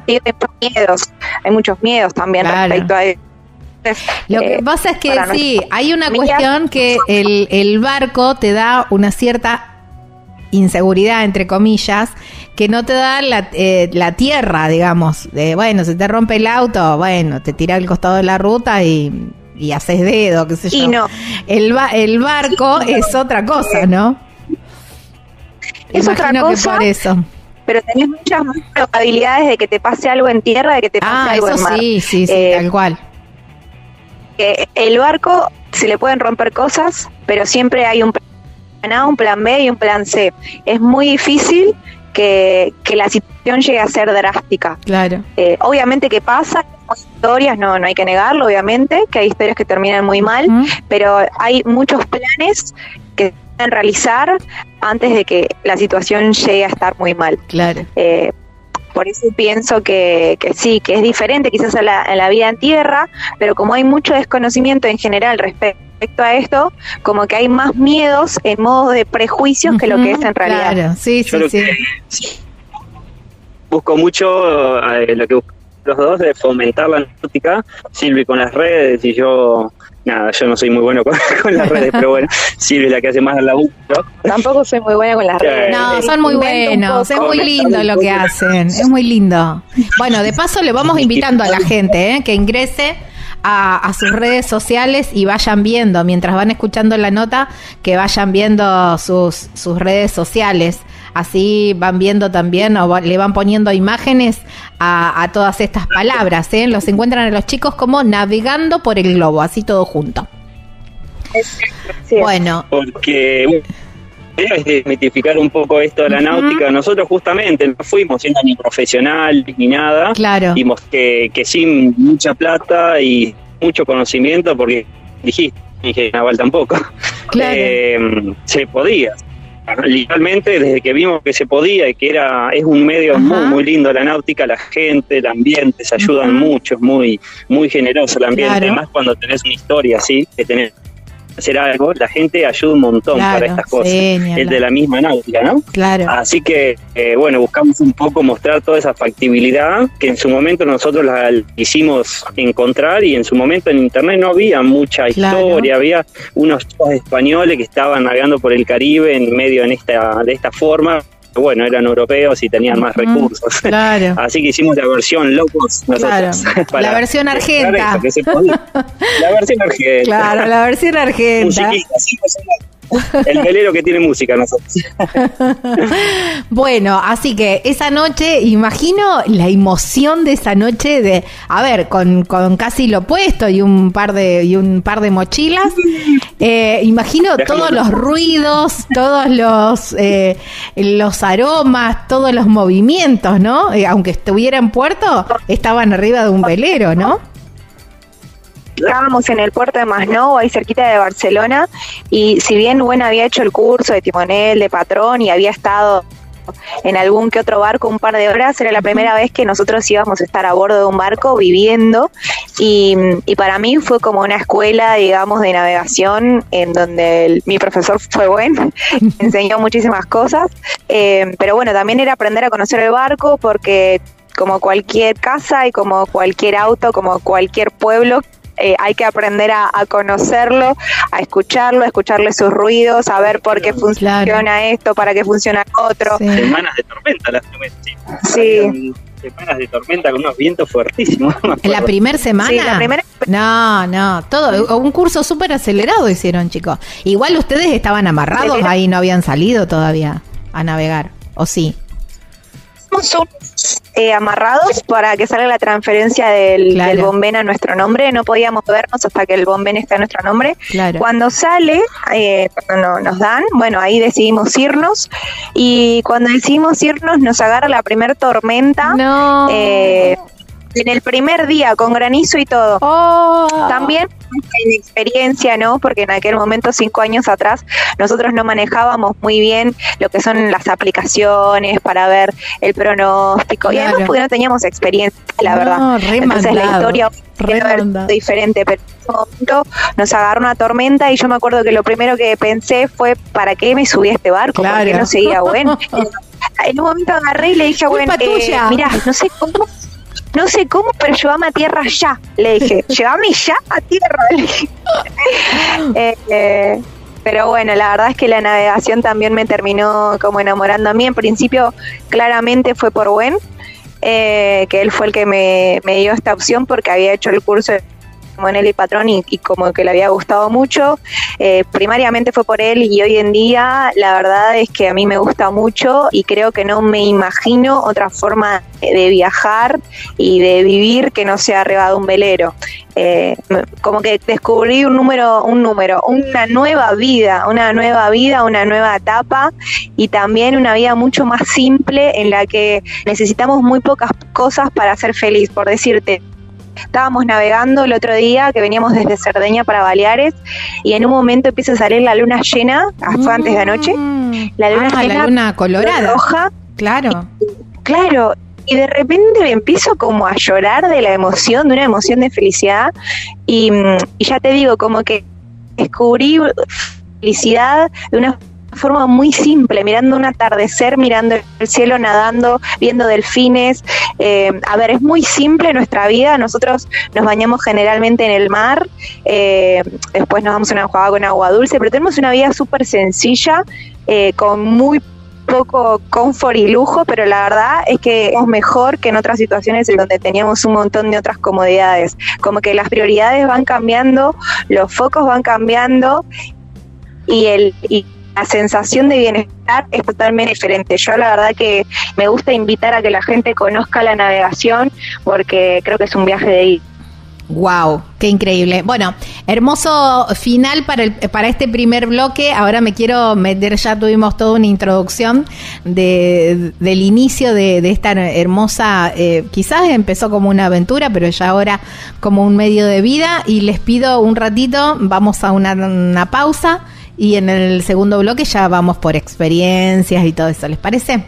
hay muchos miedos también respecto a eso lo que eh, pasa es que sí, hay una cuestión que el, el barco te da una cierta inseguridad, entre comillas, que no te da la, eh, la tierra, digamos. De, bueno, se te rompe el auto, bueno, te tira al costado de la ruta y, y haces dedo, qué sé yo. Y no. El, el barco es otra cosa, ¿no? Es otra cosa. por eso. Pero tenés muchas más probabilidades de que te pase algo en tierra, de que te pase ah, algo en mar. Sí, sí, sí, eh, tal cual el barco se le pueden romper cosas, pero siempre hay un plan A, un plan B y un plan C. Es muy difícil que, la situación llegue a ser drástica. Claro. Eh, obviamente que pasa, historias, no, no hay que negarlo, obviamente, que hay historias que terminan muy mal, pero hay muchos planes que se pueden realizar antes de que la situación llegue a estar muy mal. Claro. Eh, por eso pienso que, sí, que es diferente quizás a la, la vida en tierra, pero como hay mucho desconocimiento en general respecto a esto, como que hay más miedos en modo de prejuicios que lo que es en realidad. Claro, sí, sí, sí. Busco mucho eh, lo que busco los dos de fomentar la náutica, Silvi con las redes y yo nada, yo no soy muy bueno con, las redes, pero bueno, Silvia es la que hace más la laburo. Tampoco soy muy buena con las redes. No, son muy buenos, es muy lindo lo que hacen, es muy lindo. Bueno, de paso le vamos invitando a la gente ¿eh? que ingrese a, a, sus redes sociales y vayan viendo, mientras van escuchando la nota, que vayan viendo sus, sus redes sociales. Así van viendo también o le van poniendo imágenes a, todas estas palabras. ¿eh? Los encuentran a los chicos como navegando por el globo, así todo junto. Bueno. Porque es desmitificar un poco esto de la náutica. Nosotros justamente no fuimos siendo ni profesional ni nada. Claro. Vimos que, que sin mucha plata y mucho conocimiento, porque dijiste, dije naval tampoco, claro. Eh, se podía literalmente desde que vimos que se podía y que era es un medio muy muy lindo la náutica la gente el ambiente se ayudan mucho es muy muy generoso el ambiente además cuando tenés una historia así que tenés hacer algo, la gente ayuda un montón para estas cosas. es de la misma náutica, ¿no? Claro. Así que, eh, bueno, buscamos un poco mostrar toda esa factibilidad que en su momento nosotros la hicimos encontrar y en su momento en internet no había mucha historia, había unos españoles que estaban navegando por el Caribe en medio en esta, de esta forma bueno, eran europeos y tenían más recursos. Claro. Así que hicimos la versión locos nosotros. la versión argenta. la versión argenta. Claro, la versión argenta. El velero que tiene música nosotros. bueno, así que esa noche, imagino la emoción de esa noche de, a ver, con, con casi lo opuesto y un par de, y un par de mochilas. Eh, imagino todos los ruidos, todos los, eh, los aromas, todos los movimientos, ¿no? Eh, aunque estuviera en puerto, estaban arriba de un velero, ¿no? Estábamos en el puerto de Masnou, ahí cerquita de Barcelona, y si bien bueno había hecho el curso de timonel, de patrón, y había estado en algún que otro barco un par de horas, era la primera vez que nosotros íbamos a estar a bordo de un barco viviendo y, para mí fue como una escuela, digamos, de navegación en donde mi profesor fue bueno, enseñó muchísimas cosas, eh, pero bueno, también era aprender a conocer el barco porque como cualquier casa y como cualquier auto, como cualquier pueblo, eh, hay que aprender a, conocerlo, a escucharlo, a escucharle sus ruidos, a ver por qué funciona esto, para qué funciona otro. Semanas de tormenta las Sí. Semanas de tormenta con unos vientos fuertísimos. ¿En la primera semana? No, no, todo, un curso súper acelerado hicieron, chicos. Igual ustedes estaban amarrados ahí, no habían salido todavía a navegar, ¿o sí? Eh, amarrados para que salga la transferencia del, bomben a nuestro nombre. No podíamos vernos hasta que el bomben esté a nuestro nombre. Cuando sale, eh, cuando nos dan, bueno, ahí decidimos irnos. Y cuando decidimos irnos, nos agarra la primer tormenta. No. Eh, en el primer día con granizo y todo. Oh. También en experiencia, ¿no? Porque en aquel momento, cinco años atrás, nosotros no manejábamos muy bien lo que son las aplicaciones para ver el pronóstico. Y además porque no teníamos experiencia, la verdad. Entonces la historia diferente, pero en ese momento nos agarró una tormenta y yo me acuerdo que lo primero que pensé fue, ¿para qué me subí a este barco? Claro. ¿Por qué no seguía bueno? en un momento agarré y le dije, bueno, eh, mira, no sé cómo no sé cómo, pero llévame a tierra ya, le dije, llévame ya a tierra, le dije. Eh, eh, pero bueno, la verdad es que la navegación también me terminó como enamorando a mí. En principio, claramente fue por Gwen, eh, que él fue el que me, me dio esta opción porque había hecho el curso en él y patrón y, como que le había gustado mucho. Eh, primariamente fue por él y hoy en día la verdad es que a mí me gusta mucho y creo que no me imagino otra forma de viajar y de vivir que no sea arriba de un velero. Eh, como que descubrí un número, un número, una nueva vida, una nueva vida, una nueva etapa y también una vida mucho más simple en la que necesitamos muy pocas cosas para ser feliz. Por decirte, Estábamos navegando el otro día que veníamos desde Cerdeña para Baleares y en un momento empieza a salir la luna llena, ah, fue antes de anoche, mm. la luna ah, llena. La luna colorada. Roja. Claro. claro. Y de repente me empiezo como a llorar de la emoción, de una emoción de felicidad. Y, mm, y ya te digo, como que descubrí felicidad de una forma muy simple, mirando un atardecer, mirando el cielo, nadando, viendo delfines. Eh, a ver, es muy simple nuestra vida. Nosotros nos bañamos generalmente en el mar, eh, después nos vamos a una jugada con agua dulce, pero tenemos una vida súper sencilla, eh, con muy poco confort y lujo, pero la verdad es que es mejor que en otras situaciones en donde teníamos un montón de otras comodidades. Como que las prioridades van cambiando, los focos van cambiando y el y la sensación de bienestar es totalmente diferente. Yo la verdad que me gusta invitar a que la gente conozca la navegación porque creo que es un viaje de ir. Wow, qué increíble. Bueno, hermoso final para, el, para este primer bloque. Ahora me quiero meter, ya tuvimos toda una introducción de, del inicio de, esta hermosa, eh, quizás empezó como una aventura, pero ya ahora como un medio de vida. Y les pido un ratito, vamos a una, una pausa y en el segundo bloque ya vamos por experiencias y todo eso, ¿les parece?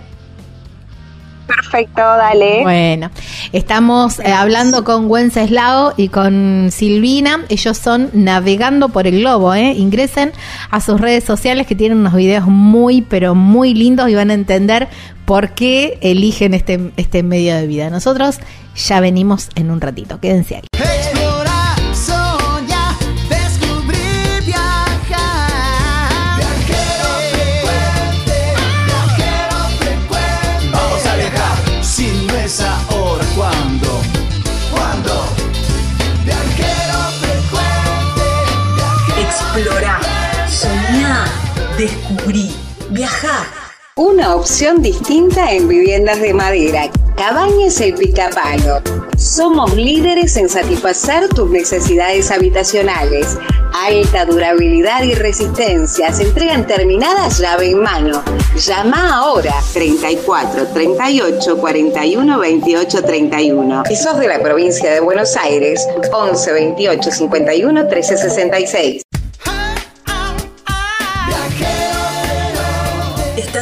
Perfecto, dale. Bueno, estamos eh, hablando con Wenceslao y con Silvina. Ellos son Navegando por el Globo. ¿eh? Ingresen a sus redes sociales que tienen unos videos muy, pero muy lindos y van a entender por qué eligen este, este medio de vida. Nosotros ya venimos en un ratito. Quédense ahí. Descubrí, viajar. Una opción distinta en viviendas de madera. Cabañas El Picapalo. Somos líderes en satisfacer tus necesidades habitacionales. Alta durabilidad y resistencia. Se entregan terminadas llave en mano. Llama ahora 34 38 41 28 31. Si sos de la provincia de Buenos Aires, 11 28 51 13 66.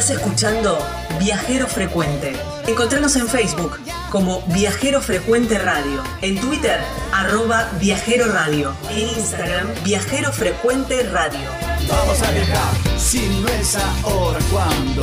Estás escuchando Viajero Frecuente. Encontrarnos en Facebook como Viajero Frecuente Radio, en Twitter arroba Viajero Radio, en Instagram Viajero Frecuente Radio. Vamos a viajar, si no es ahora, ¿cuándo?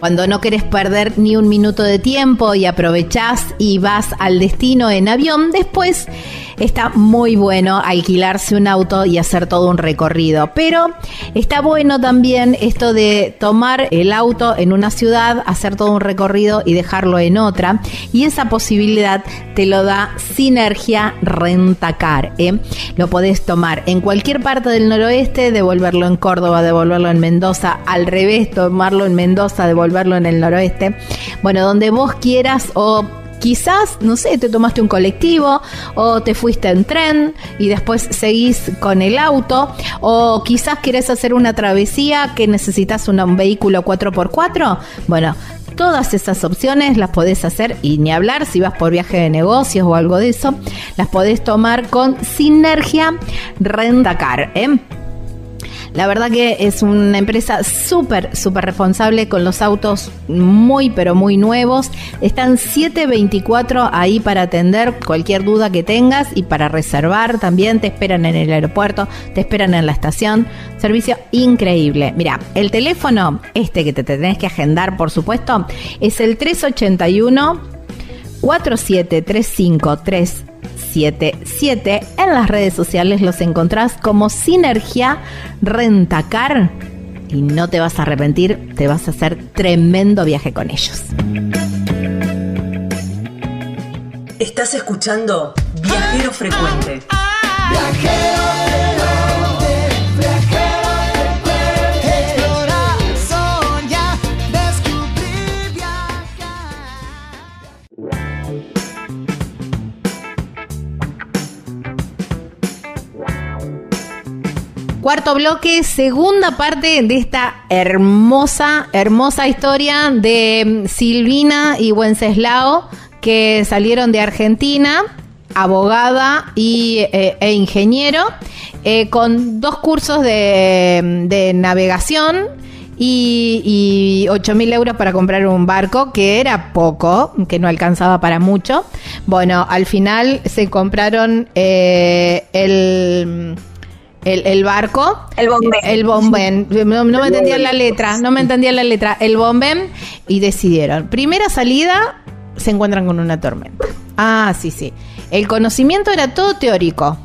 Cuando no querés perder ni un minuto de tiempo y aprovechás y vas al destino en avión, después está muy bueno alquilarse un auto y hacer todo un recorrido. Pero está bueno también esto de tomar el auto en una ciudad, hacer todo un recorrido y dejarlo en otra. Y esa posibilidad te lo da Sinergia Rentacar. ¿eh? Lo podés tomar en cualquier parte del noroeste, devolverlo en Córdoba, devolverlo en Mendoza, al revés, tomarlo en Mendoza, devolverlo en el noroeste. Bueno, donde vos quieras o quizás, no sé, te tomaste un colectivo o te fuiste en tren y después seguís con el auto o quizás quieres hacer una travesía que necesitas un vehículo 4x4. Bueno, todas esas opciones las podés hacer y ni hablar si vas por viaje de negocios o algo de eso, las podés tomar con Sinergia Rendacar. ¿eh? La verdad que es una empresa súper, súper responsable con los autos muy, pero muy nuevos. Están 724 ahí para atender cualquier duda que tengas y para reservar también. Te esperan en el aeropuerto, te esperan en la estación. Servicio increíble. Mira, el teléfono, este que te tenés que agendar, por supuesto, es el 381 47353 77. En las redes sociales los encontrás como Sinergia Rentacar y no te vas a arrepentir, te vas a hacer tremendo viaje con ellos. Estás escuchando Viajero Frecuente. Viajero Cuarto bloque, segunda parte de esta hermosa, hermosa historia de mm, Silvina y Wenceslao que salieron de Argentina, abogada y, eh, e ingeniero, eh, con dos cursos de, navegación y, y 8 mil euros para comprar un barco, que era poco, que no alcanzaba para mucho. Bueno, al final se compraron eh, el el, barco. El bombén. El bombén. No, me entendía la letra, no me entendía la letra. El bombén y decidieron. Primera salida, se encuentran con una tormenta. Ah, sí, sí. El conocimiento era todo teórico.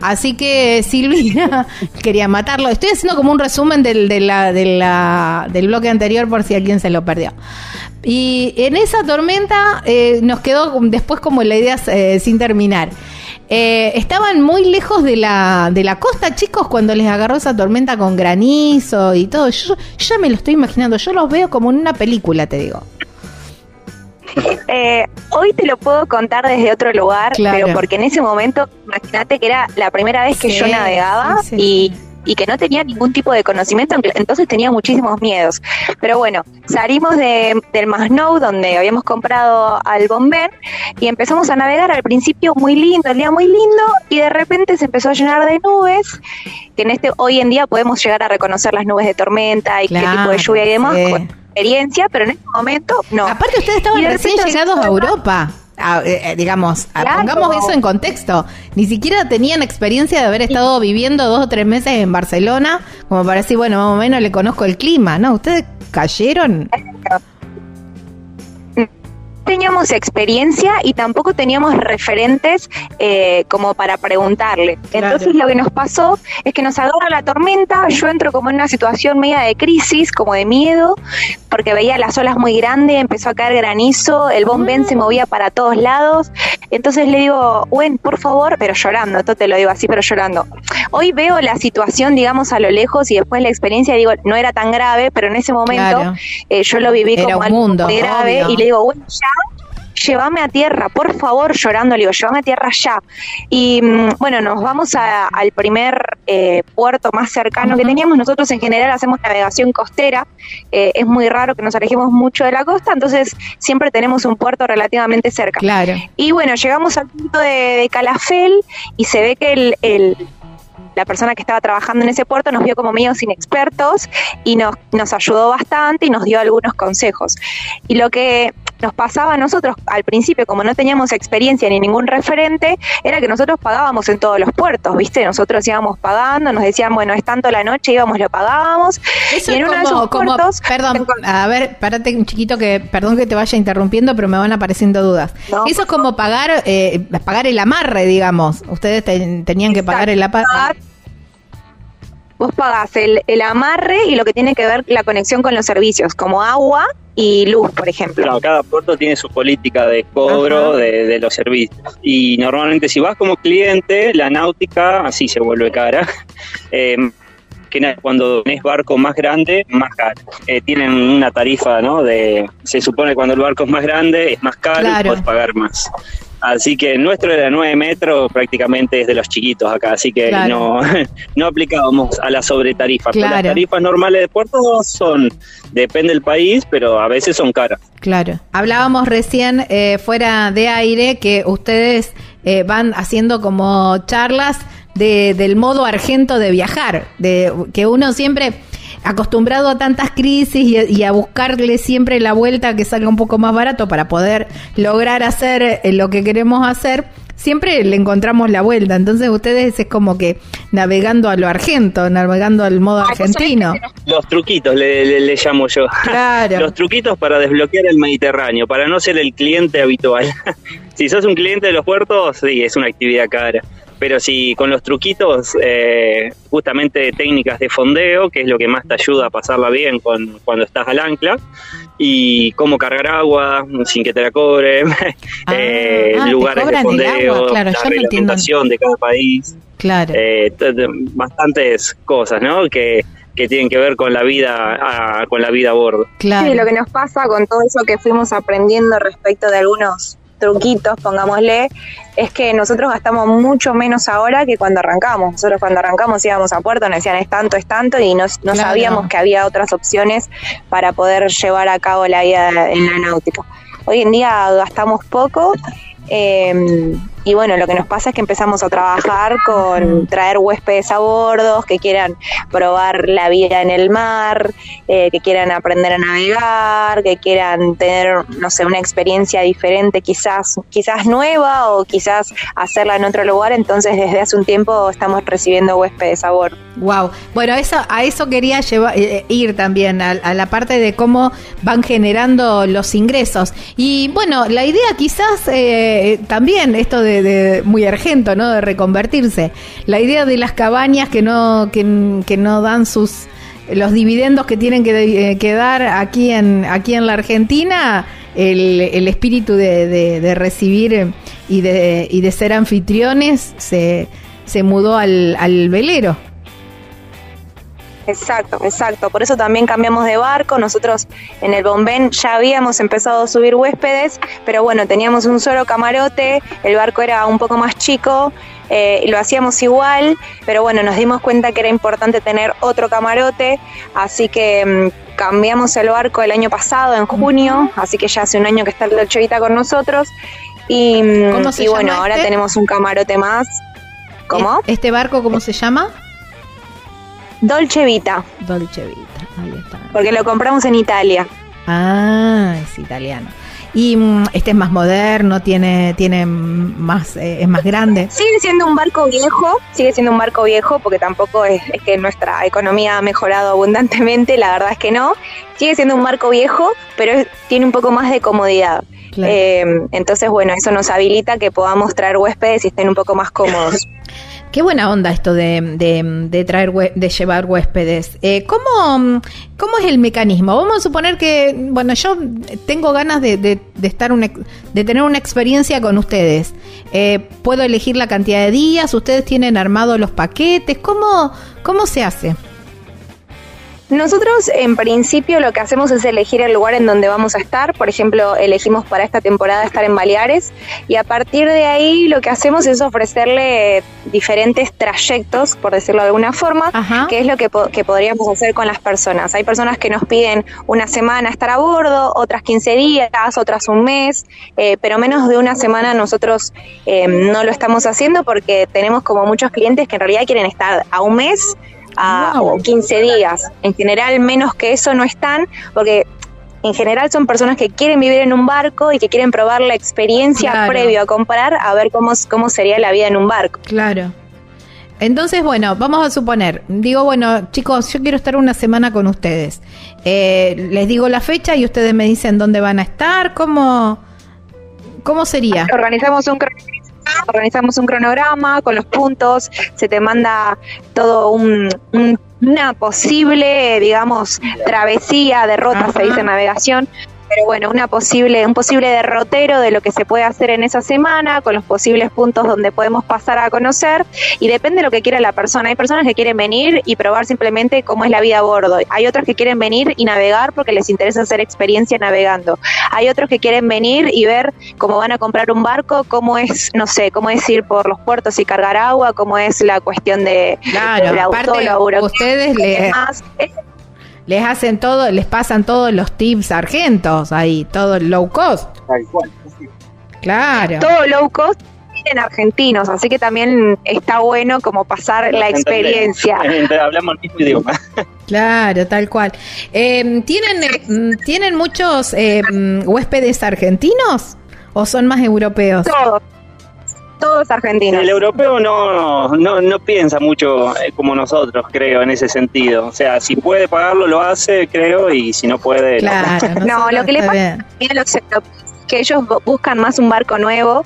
Así que Silvina quería matarlo. Estoy haciendo como un resumen del, de la, del bloque anterior por si alguien se lo perdió. Y en esa tormenta eh, nos quedó después como la idea eh, sin terminar. Eh, estaban muy lejos de la, de la costa, chicos, cuando les agarró esa tormenta con granizo y todo. Yo, ya me lo estoy imaginando, yo los veo como en una película, te digo. Eh, hoy te lo puedo contar desde otro lugar, pero porque en ese momento, imagínate que era la primera vez que yo navegaba y y que no tenía ningún tipo de conocimiento, entonces tenía muchísimos miedos. Pero bueno, salimos de, del Masnou, donde habíamos comprado al Bombén, y empezamos a navegar al principio muy lindo, el día muy lindo, y de repente se empezó a llenar de nubes, que en este hoy en día podemos llegar a reconocer las nubes de tormenta y qué tipo de lluvia y demás. experiencia, pero en este momento no. Aparte ustedes estaban recién llegados a Europa. Eh, eh, digamos, pongamos eso en contexto. Ni siquiera tenían experiencia de haber estado viviendo dos o tres meses en Barcelona, como para decir, bueno, más o menos le conozco el clima, ¿no? Ustedes cayeron teníamos experiencia y tampoco teníamos referentes eh, como para preguntarle. Entonces lo que nos pasó es que nos agarra la tormenta, yo entro como en una situación media de crisis, como de miedo, porque veía las olas muy grandes, empezó a caer granizo, el bomben se movía para todos lados. Entonces le digo, Gwen, por favor, pero llorando, esto te lo digo así, pero llorando. Hoy veo la situación, digamos, a lo lejos y después la experiencia, digo, no era tan grave, pero en ese momento eh, yo lo viví como algo muy grave y le digo, Gwen, ya llévame a tierra, por favor, llorando, le digo, llévame a tierra ya. Y mm, bueno, nos vamos al primer eh, puerto más cercano que teníamos. Nosotros en general hacemos navegación costera, eh, es muy raro que nos alejemos mucho de la costa, entonces siempre tenemos un puerto relativamente cerca. Claro. Y bueno, llegamos al punto de, Calafel y se ve que el, la persona que estaba trabajando en ese puerto nos vio como medios inexpertos y nos, nos ayudó bastante y nos dio algunos consejos. Y lo que nos pasaba a nosotros al principio, como no teníamos experiencia ni ningún referente, era que nosotros pagábamos en todos los puertos, ¿viste? Nosotros íbamos pagando, nos decían, bueno, es tanto la noche, íbamos, lo pagábamos. Eso y en uno de esos puertos, perdón, a ver, párate un chiquito que, perdón que te vaya interrumpiendo, pero me van apareciendo dudas. Eso es como pagar, eh, pagar el amarre, digamos. Ustedes tenían que pagar el amarre vos pagás el, el, amarre y lo que tiene que ver la conexión con los servicios, como agua y luz, por ejemplo. Claro, cada puerto tiene su política de cobro de, los servicios. Y normalmente si vas como cliente, la náutica así se vuelve cara. Eh, que cuando tenés barco más grande, más caro. Eh, tienen una tarifa, ¿no? De, se supone que cuando el barco es más grande es más caro y puedes pagar más. Así que nuestro era 9 metros, prácticamente es de los chiquitos acá, así que no, no aplicábamos a la sobretarifa. Las tarifas normales de puerto son, depende del país, pero a veces son caras. Claro. Hablábamos recién eh, fuera de aire que ustedes eh, van haciendo como charlas de, del modo argento de viajar, de que uno siempre acostumbrado a tantas crisis y, a buscarle siempre la vuelta que salga un poco más barato para poder lograr hacer eh, lo que queremos hacer, siempre le encontramos la vuelta. Entonces ustedes es como que navegando a lo argento, navegando al modo argentino. Los truquitos le, le, llamo yo. Claro. Los truquitos para desbloquear el Mediterráneo, para no ser el cliente habitual. si sos un cliente de los puertos, sí, es una actividad cara pero si con los truquitos, eh, justamente técnicas de fondeo, que es lo que más te ayuda a pasarla bien con, cuando estás al ancla, y cómo cargar agua sin que te la cobren, ah, eh, ah, lugares de fondeo, la reglamentación de cada país, claro. Eh, bastantes cosas, ¿no? Que, que tienen que ver con la vida ah, con la vida a bordo. Claro. Sí, lo que nos pasa con todo eso que fuimos aprendiendo respecto de algunos truquitos, pongámosle, es que nosotros gastamos mucho menos ahora que cuando arrancamos. Nosotros cuando arrancamos íbamos a puerto, nos decían es tanto, es tanto, y no, sabíamos que había otras opciones para poder llevar a cabo la vida en la náutica. Hoy en día gastamos poco. Eh, y bueno, lo que nos pasa es que empezamos a trabajar con traer huéspedes a bordo, que quieran probar la vida en el mar, eh, que quieran aprender a navegar, que quieran tener, no sé, una experiencia diferente, quizás, quizás nueva o quizás hacerla en otro lugar. Entonces, desde hace un tiempo estamos recibiendo huéspedes a bordo. Wow. Bueno, eso, a eso quería llevar, eh, ir también, a, la parte de cómo van generando los ingresos. Y bueno, la idea quizás eh, también, esto de de, muy argento, ¿no? De reconvertirse. La idea de las cabañas que no, que, no dan sus los dividendos que tienen que, eh, dar aquí en, aquí en la Argentina, el, espíritu de, recibir y de, y de ser anfitriones se, se mudó al velero. Exacto, exacto. Por eso también cambiamos de barco. Nosotros en el Bombén ya habíamos empezado a subir huéspedes, pero bueno, teníamos un solo camarote, el barco era un poco más chico, eh, lo hacíamos igual, pero bueno, nos dimos cuenta que era importante tener otro camarote, así que mm, cambiamos el barco el año pasado, en junio, así que ya hace un año que está el Dolce con nosotros. Y, mm, y bueno, ahora este? tenemos un camarote más. ¿Cómo? ¿Este barco cómo se llama? Dolce Vita. Dolce Vita, ahí está. Porque lo compramos en Italia. Ah, es italiano. Y mm, este es más moderno, tiene, tiene más, eh, es más grande. Sigue siendo un barco viejo, sigue siendo un barco viejo, porque tampoco es, que nuestra economía ha mejorado abundantemente, la verdad es que no. Sigue siendo un barco viejo, pero tiene un poco más de comodidad. Eh, entonces, bueno, eso nos habilita que podamos traer huéspedes y estén un poco más cómodos. Qué buena onda esto de, de, traer, de llevar huéspedes. Eh, ¿cómo, ¿Cómo es el mecanismo? Vamos a suponer que, bueno, yo tengo ganas de, de, estar de tener una experiencia con ustedes. Eh, puedo elegir la cantidad de días, ustedes tienen armados los paquetes. ¿Cómo, cómo se hace? Nosotros en principio lo que hacemos es elegir el lugar en donde vamos a estar. Por ejemplo, elegimos para esta temporada estar en Baleares y a partir de ahí lo que hacemos es ofrecerle diferentes trayectos, por decirlo de alguna forma, que es lo que, podríamos hacer con las personas. Hay personas que nos piden una semana estar a bordo, otras 15 días, otras un mes, eh, pero menos de una semana nosotros eh, no lo estamos haciendo porque tenemos como muchos clientes que en realidad quieren estar a un mes a, 15 días. En general, menos que eso no están, porque en general son personas que quieren vivir en un barco y que quieren probar la experiencia previo a comprar a ver cómo, cómo sería la vida en un barco. Claro. Entonces, bueno, vamos a suponer, digo, bueno, chicos, yo quiero estar una semana con ustedes. Eh, les digo la fecha y ustedes me dicen dónde van a estar, cómo, cómo sería. Organizamos un organizamos un cronograma con los puntos, se te manda todo un, una posible, digamos, travesía de ruta, se dice navegación, pero bueno, una posible, un posible derrotero de lo que se puede hacer en esa semana, con los posibles puntos donde podemos pasar a conocer, y depende de lo que quiera la persona. Hay personas que quieren venir y probar simplemente cómo es la vida a bordo. Hay otros que quieren venir y navegar porque les interesa hacer experiencia navegando. Hay otros que quieren venir y ver cómo van a comprar un barco, cómo es, no sé, cómo es ir por los puertos y cargar agua, cómo es la cuestión de, claro, aparte, ustedes le, les hacen todo, les pasan todos los tips argentos ahí, todo low cost. Claro. Todo low cost en argentinos, así que también está bueno como pasar la experiencia. Hablamos el mismo idioma. Claro, tal cual. Em, ¿tienen, em, ¿Tienen muchos em, huéspedes argentinos o son más europeos? Todos todos argentinos. El europeo no, no, no piensa mucho eh, como nosotros, creo, en ese sentido. O sea, si puede pagarlo, lo hace, creo, y si no puede, claro, no. lo que le pasa a los europeos que ellos buscan más un barco nuevo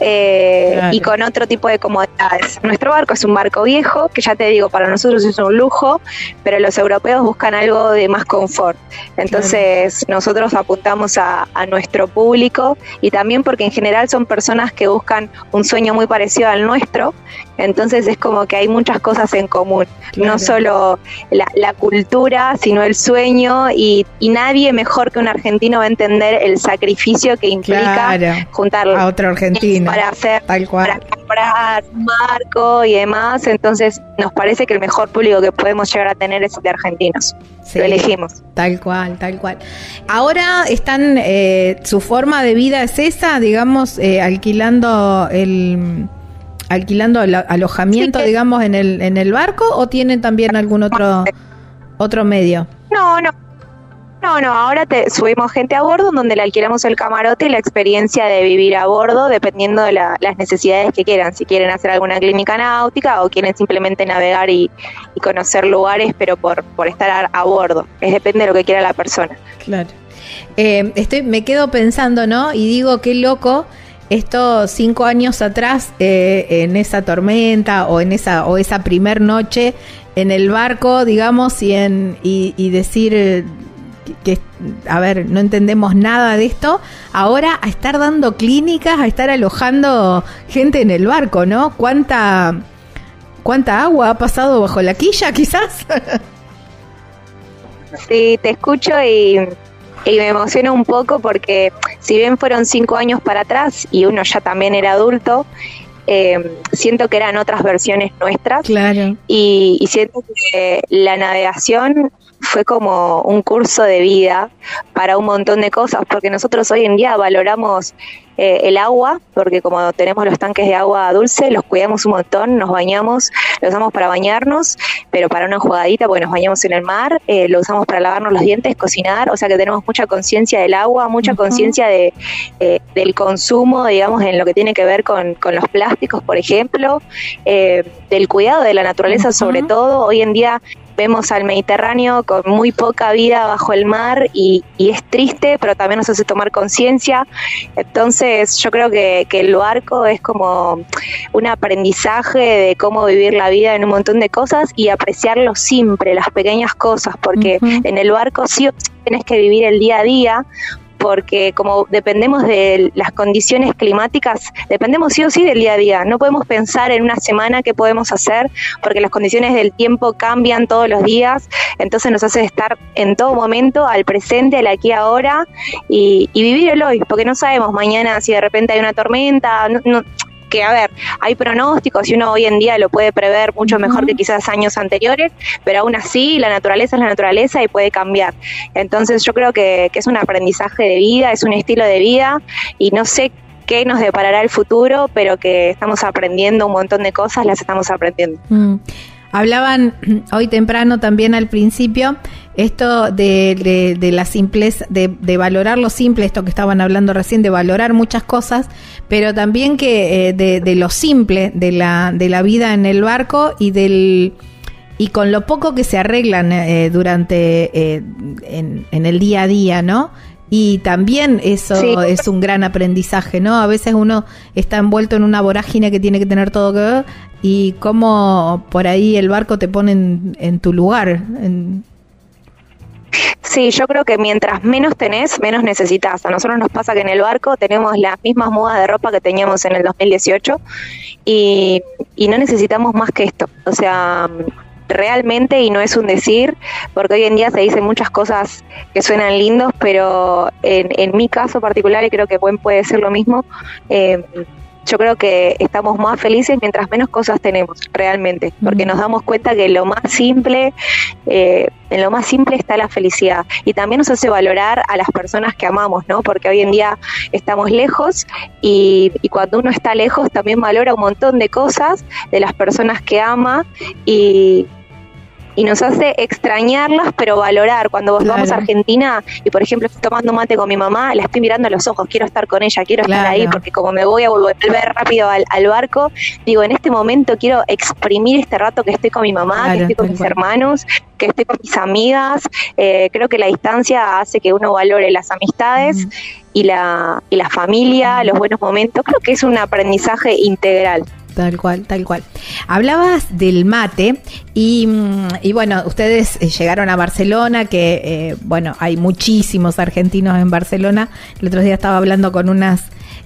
eh, y con otro tipo de comodidades. Nuestro barco es un barco viejo, que ya te digo, para nosotros es un lujo, pero los europeos buscan algo de más confort. Entonces nosotros apuntamos a, a nuestro público y también porque en general son personas que buscan un sueño muy parecido al nuestro, entonces es como que hay muchas cosas en común, no solo la, cultura, sino el sueño y, nadie mejor que un argentino va a entender el sacrificio que implica juntar a otro argentino para hacer tal cual. para comprar un barco y demás. Entonces nos parece que el mejor público que podemos llegar a tener es el de argentinos. Lo elegimos. Tal cual, tal cual. Ahora están, eh, su forma de vida es esa, digamos, eh, alquilando el alquilando alojamiento, digamos, en el, en el barco o tienen también algún otro, otro medio? No, no. No, no, ahora te subimos gente a bordo donde le alquilamos el camarote y la experiencia de vivir a bordo dependiendo de las necesidades que quieran. Si quieren hacer alguna clínica náutica o quieren simplemente navegar y, conocer lugares, pero por, por estar a, bordo. Es depende de lo que quiera la persona. Claro. Eh, estoy, me quedo pensando, ¿no? Y digo, qué loco esto cinco años atrás, eh, en esa tormenta o en esa, o esa primer noche en el barco, digamos, y, en, y, decir eh, que, a ver, no entendemos nada de esto, ahora a estar dando clínicas, a estar alojando gente en el barco, ¿no? ¿Cuánta, cuánta agua ha pasado bajo la quilla quizás? Sí, te escucho y, me emociona un poco porque si bien fueron cinco años para atrás y uno ya también era adulto, eh, siento que eran otras versiones nuestras. Claro. Y, y siento que la navegación fue como un curso de vida para un montón de cosas, porque nosotros hoy en día valoramos eh, el agua, porque como tenemos los tanques de agua dulce, los cuidamos un montón, nos bañamos, los usamos para bañarnos, pero para una jugadita, porque nos bañamos en el mar, eh, lo usamos para lavarnos los dientes, cocinar, o sea que tenemos mucha conciencia del agua, mucha conciencia de, eh, del consumo, digamos, en lo que tiene que ver con, con los plásticos, por ejemplo, del cuidado de la naturaleza sobre todo. Hoy en día vemos al Mediterráneo con muy poca vida bajo el mar y, es triste, pero también nos hace tomar conciencia. Entonces yo creo que, el barco es como un aprendizaje de cómo vivir la vida en un montón de cosas y apreciar lo simple, las pequeñas cosas, porque en el barco sí o sí tienes que vivir el día a día, porque como dependemos de las condiciones climáticas, dependemos sí o sí del día a día. No podemos pensar en una semana qué podemos hacer, porque las condiciones del tiempo cambian todos los días, entonces nos hace estar en todo momento al presente, al aquí ahora y, vivir el hoy, porque no sabemos mañana si de repente hay una tormenta, no, que, a ver, hay pronósticos y uno hoy en día lo puede prever mucho mejor que quizás años anteriores, pero aún así la naturaleza es la naturaleza y puede cambiar. Entonces yo creo que, es un aprendizaje de vida, es un estilo de vida y no sé qué nos deparará el futuro, pero que estamos aprendiendo un montón de cosas, las estamos aprendiendo. Mm. Hablaban hoy temprano también al principio esto de, de, la simpleza, de, de, valorar lo simple, esto que estaban hablando recién, de valorar muchas cosas, pero también que eh, de, lo simple de la, de la vida en el barco y del y con lo poco que se arreglan eh, durante eh, en, en, el día a día, ¿no? Y también eso es un gran aprendizaje, ¿no? A veces uno está envuelto en una vorágine que tiene que tener todo que ver y cómo por ahí el barco te pone en, tu lugar. Sí, yo creo que mientras menos tenés, menos necesitas. A nosotros nos pasa que en el barco tenemos las mismas modas de ropa que teníamos en el 2018 y, y no necesitamos más que esto. O sea, realmente, y no es un decir, porque hoy en día se dicen muchas cosas que suenan lindos, pero en, en mi caso particular, y creo que buen puede ser lo mismo, eh, yo creo que estamos más felices mientras menos cosas tenemos realmente, porque nos damos cuenta que lo más simple, eh, en lo más simple está la felicidad y también nos hace valorar a las personas que amamos, ¿no? Porque hoy en día estamos lejos y, y cuando uno está lejos también valora un montón de cosas de las personas que ama y y nos hace extrañarlas, pero valorar. Cuando vamos a Argentina y, por ejemplo, estoy tomando mate con mi mamá, la estoy mirando a los ojos, quiero estar con ella, quiero estar ahí, porque como me voy a volver rápido al, barco, digo, en este momento quiero exprimir este rato que estoy con mi mamá, que estoy con mis hermanos, que estoy con mis amigas. Eh, creo que la distancia hace que uno valore las amistades. Y la, y la familia, los buenos momentos, creo que es un aprendizaje integral. Tal cual, tal cual. Hablabas del mate y, mm, bueno, ustedes eh, llegaron a Barcelona, que eh, bueno, hay muchísimos argentinos en Barcelona. El otro día estaba hablando con unas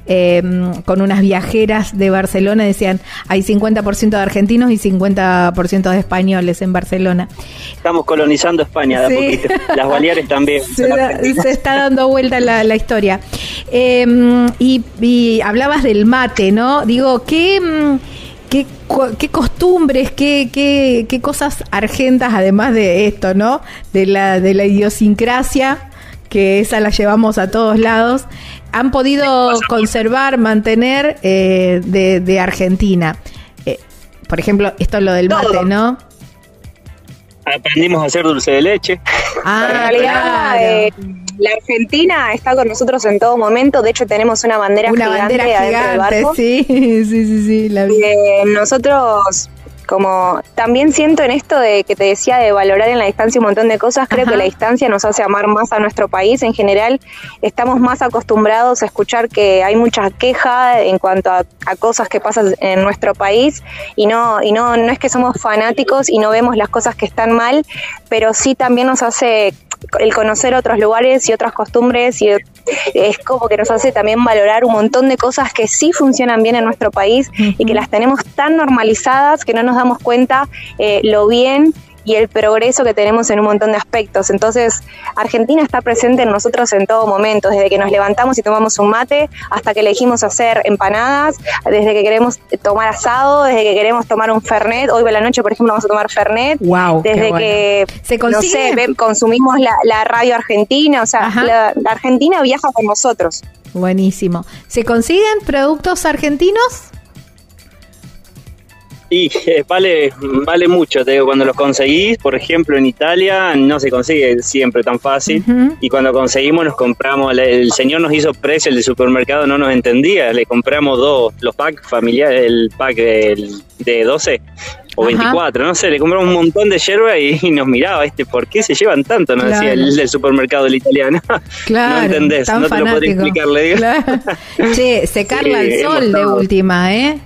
Em, con unas viajeras de Barcelona, decían, hay 50% de argentinos y 50% de españoles en Barcelona. Estamos colonizando España, las Baleares también. Se, está dando vuelta la, historia. Em, y, hablabas del mate, ¿no? Digo, ¿qué... Mm, ¿Qué, qué, costumbres, qué, qué, qué, cosas argentas, además de esto, ¿no? De la, de la idiosincrasia, que esa la llevamos a todos lados han podido conservar, mantener eh, de, Argentina. Eh, por ejemplo, esto es lo del mate, ¿no? Aprendimos a hacer dulce de leche. Ah, en realidad, eh, la Argentina está con nosotros en todo momento. De hecho, tenemos una bandera una gigante bandera gigante, Sí, sí, sí, sí. La nosotros como también siento en esto de que te decía de valorar en la distancia un montón de cosas, creo que la distancia nos hace amar más a nuestro país. En general, estamos más acostumbrados a escuchar que hay mucha queja en cuanto a, cosas que pasan en nuestro país y no y no no es que somos fanáticos y no vemos las cosas que están mal, pero sí también nos hace el conocer otros lugares y otras costumbres y es como que nos hace también valorar un montón de cosas que sí funcionan bien en nuestro país y que las tenemos tan normalizadas que no nos damos cuenta eh, lo bien y el progreso que tenemos en un montón de aspectos. Entonces, Argentina está presente en nosotros en todo momento, desde que nos levantamos y tomamos un mate hasta que elegimos hacer empanadas, desde que queremos tomar asado, desde que queremos tomar un Fernet. Hoy por la noche, por ejemplo, vamos a tomar Fernet. Wow, desde que ¿Se no sé, consumimos la, radio argentina, o sea, la, la Argentina viaja con nosotros. Buenísimo. ¿Se consiguen productos argentinos? Y vale, vale mucho, te digo, cuando los conseguís, por ejemplo, en Italia no se consigue siempre tan fácil. Y cuando conseguimos, nos compramos, el señor nos hizo precio, el de supermercado no nos entendía, le compramos dos, los packs familiares, el pack de 12 o 24, no sé, le compramos un montón de yerba y, nos miraba, este, ¿por qué se llevan tanto? Nos decía el del supermercado el italiano. Claro, no entendés, no te lo podría explicar, le digo. Che, secarla al sol de última, ¿eh?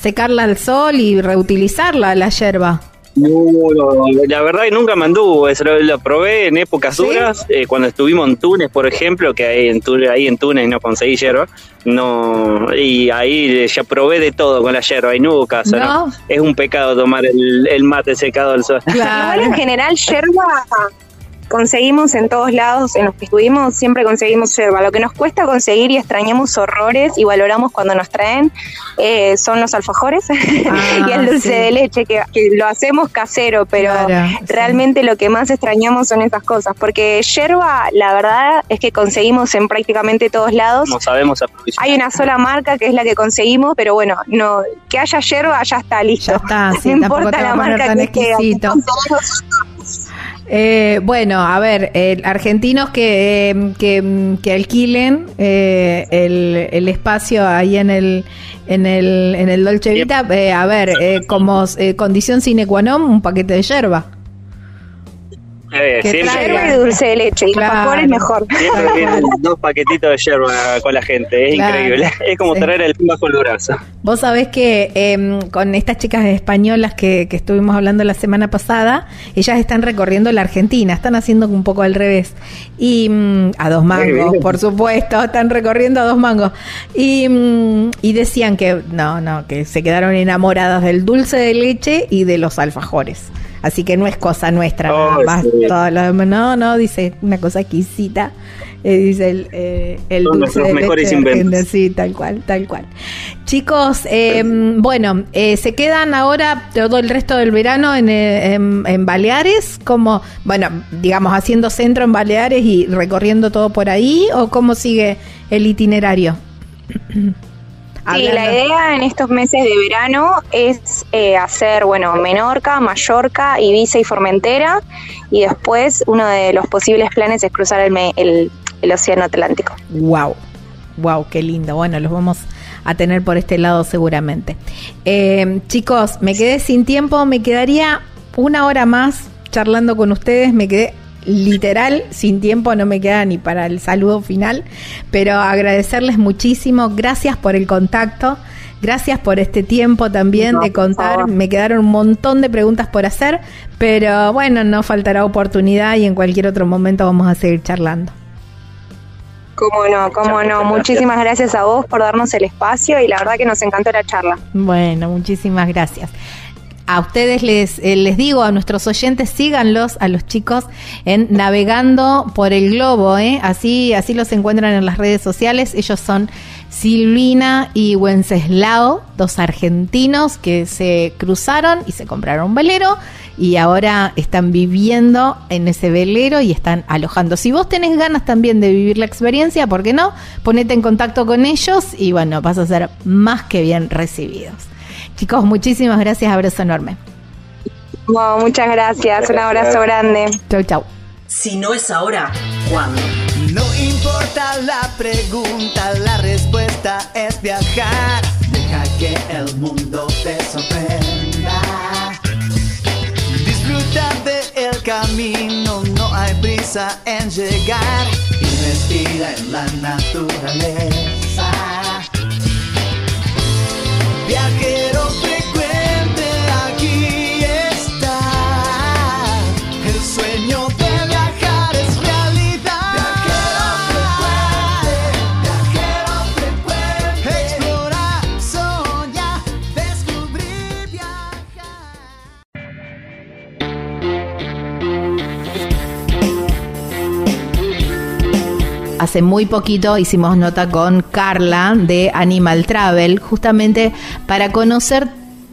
Secarla al sol y reutilizarla la yerba. No, la verdad que nunca me anduvo, eso lo, probé en épocas duras, eh, cuando estuvimos en Túnez, por ejemplo, que ahí en, Túnez, ahí en Túnez no conseguí yerba, no, y ahí ya probé de todo con la yerba y no hubo caso, ¿no? Es un pecado tomar el, mate secado al sol. Claro. en general yerba conseguimos en todos lados en los que estuvimos, siempre conseguimos yerba. Lo que nos cuesta conseguir y extrañamos horrores y valoramos cuando nos traen eh, son los alfajores ah, y el dulce de leche, que, lo hacemos casero, pero realmente lo que más extrañamos son esas cosas, porque yerba, la verdad es que conseguimos en prácticamente todos lados. No sabemos Hay una sola marca que es la que conseguimos, pero bueno, no que haya yerba ya está listo. Ya está, no importa la marca que eh, bueno, a ver, eh, argentinos que, eh, que, alquilen eh, el, el, espacio ahí en el en el, en el Dolce Vita, a ver, como condición sine qua non, un paquete de yerba. Eh, siempre y dulce de leche y claro. es mejor. Siempre vienen dos paquetitos de yerba con la gente, es increíble. Es como traer el bajo el brazo. Vos sabés que em, con estas chicas españolas que, que, estuvimos hablando la semana pasada, ellas están recorriendo la Argentina, están haciendo un poco al revés. Y mm, a dos mangos, por supuesto, están recorriendo a dos mangos. Y, mm, y decían que no, no, que se quedaron enamoradas del dulce de leche y de los alfajores. Así que no es cosa nuestra, no, no, dice una cosa exquisita. Eh, dice el, eh, el dulce de mejores Sí, tal cual, tal cual. Chicos, em, bueno, eh, se quedan ahora todo el resto del verano en, en, Baleares, como, bueno, digamos, haciendo centro en Baleares y recorriendo todo por ahí, o cómo sigue el itinerario. Sí, la idea en estos meses de verano es eh, hacer, bueno, Menorca, Mallorca, Ibiza y Formentera, y después uno de los posibles planes es cruzar el, el, Océano Atlántico. Wow, wow, qué lindo. Bueno, los vamos a tener por este lado seguramente. Eh, chicos, me quedé sin tiempo, me quedaría una hora más charlando con ustedes, me quedé literal, sin tiempo no me queda ni para el saludo final, pero agradecerles muchísimo, gracias por el contacto. Gracias por este tiempo también de contar. Me quedaron un montón de preguntas por hacer, pero bueno, no faltará oportunidad y en cualquier otro momento vamos a seguir charlando. Cómo no, cómo no. Muchísimas gracias a vos por darnos el espacio y la verdad que nos encantó la charla. Bueno, muchísimas gracias a ustedes les, eh, les digo, a nuestros oyentes, síganlos, a los chicos, en Navegando por el Globo, ¿eh? así, así los encuentran en las redes sociales. Ellos son Silvina y Wenceslao, dos argentinos que se cruzaron y se compraron un velero y ahora están viviendo en ese velero y están alojando. Si vos tenés ganas también de vivir la experiencia, ¿por qué no? Ponete en contacto con ellos y bueno, vas a ser más que bien recibidos. Chicos, muchísimas gracias, abrazo enorme. muchas gracias, un abrazo grande. Chau, chau. Si no es ahora, ¿cuándo? No importa la pregunta, la respuesta es viajar. Deja que el mundo te sorprenda. Disfruta del camino, no hay prisa en llegar. Y respira en la naturaleza. Viajero hace muy poquito hicimos nota con Carla de Animal Travel, justamente para conocer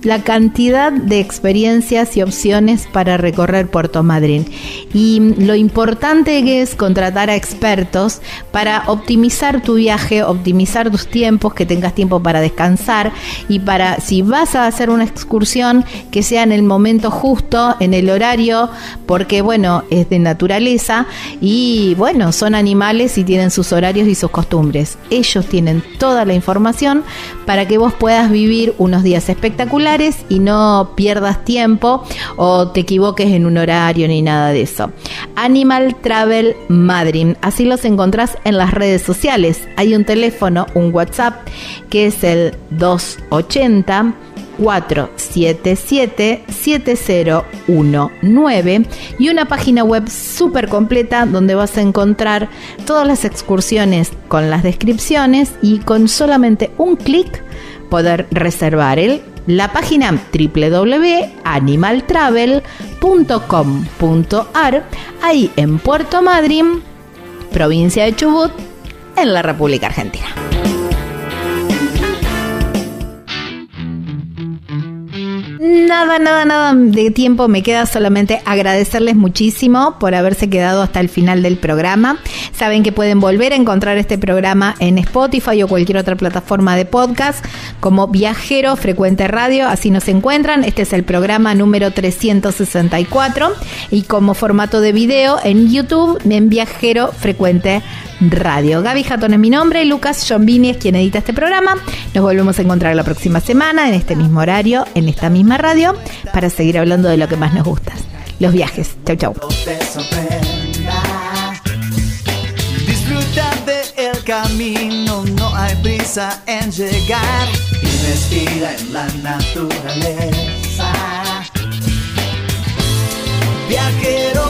la cantidad de experiencias y opciones para recorrer Puerto Madryn y lo importante es contratar a expertos para optimizar tu viaje, optimizar tus tiempos, que tengas tiempo para descansar y para si vas a hacer una excursión que sea en el momento justo, en el horario, porque bueno, es de naturaleza y bueno, son animales y tienen sus horarios y sus costumbres. Ellos tienen toda la información para que vos puedas vivir unos días espectaculares y no pierdas tiempo o te equivoques en un horario ni nada de eso. Animal Travel Madrid, así los encontrás en las redes sociales. Hay un teléfono, un WhatsApp que es el 280 477 7019 y una página web súper completa donde vas a encontrar todas las excursiones con las descripciones y con solamente un clic poder reservar el la página www.animaltravel.com.ar, ahí en Puerto Madryn, provincia de Chubut, en la República Argentina. Nada, nada, nada de tiempo me queda solamente agradecerles muchísimo por haberse quedado hasta el final del programa. Saben que pueden volver a encontrar este programa en Spotify o cualquier otra plataforma de podcast como Viajero Frecuente Radio, así nos encuentran. Este es el programa número 364 y como formato de video en YouTube en Viajero Frecuente Radio. Gaby Jatón es mi nombre, Lucas Jombini es quien edita este programa. Nos volvemos a encontrar la próxima semana en este mismo horario, en esta misma radio, para seguir hablando de lo que más nos gusta, los viajes. Chau, chau. Disfruta del camino, no hay prisa en llegar. Investiga en la naturaleza. Viajero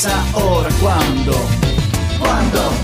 pensa ora quando, quando?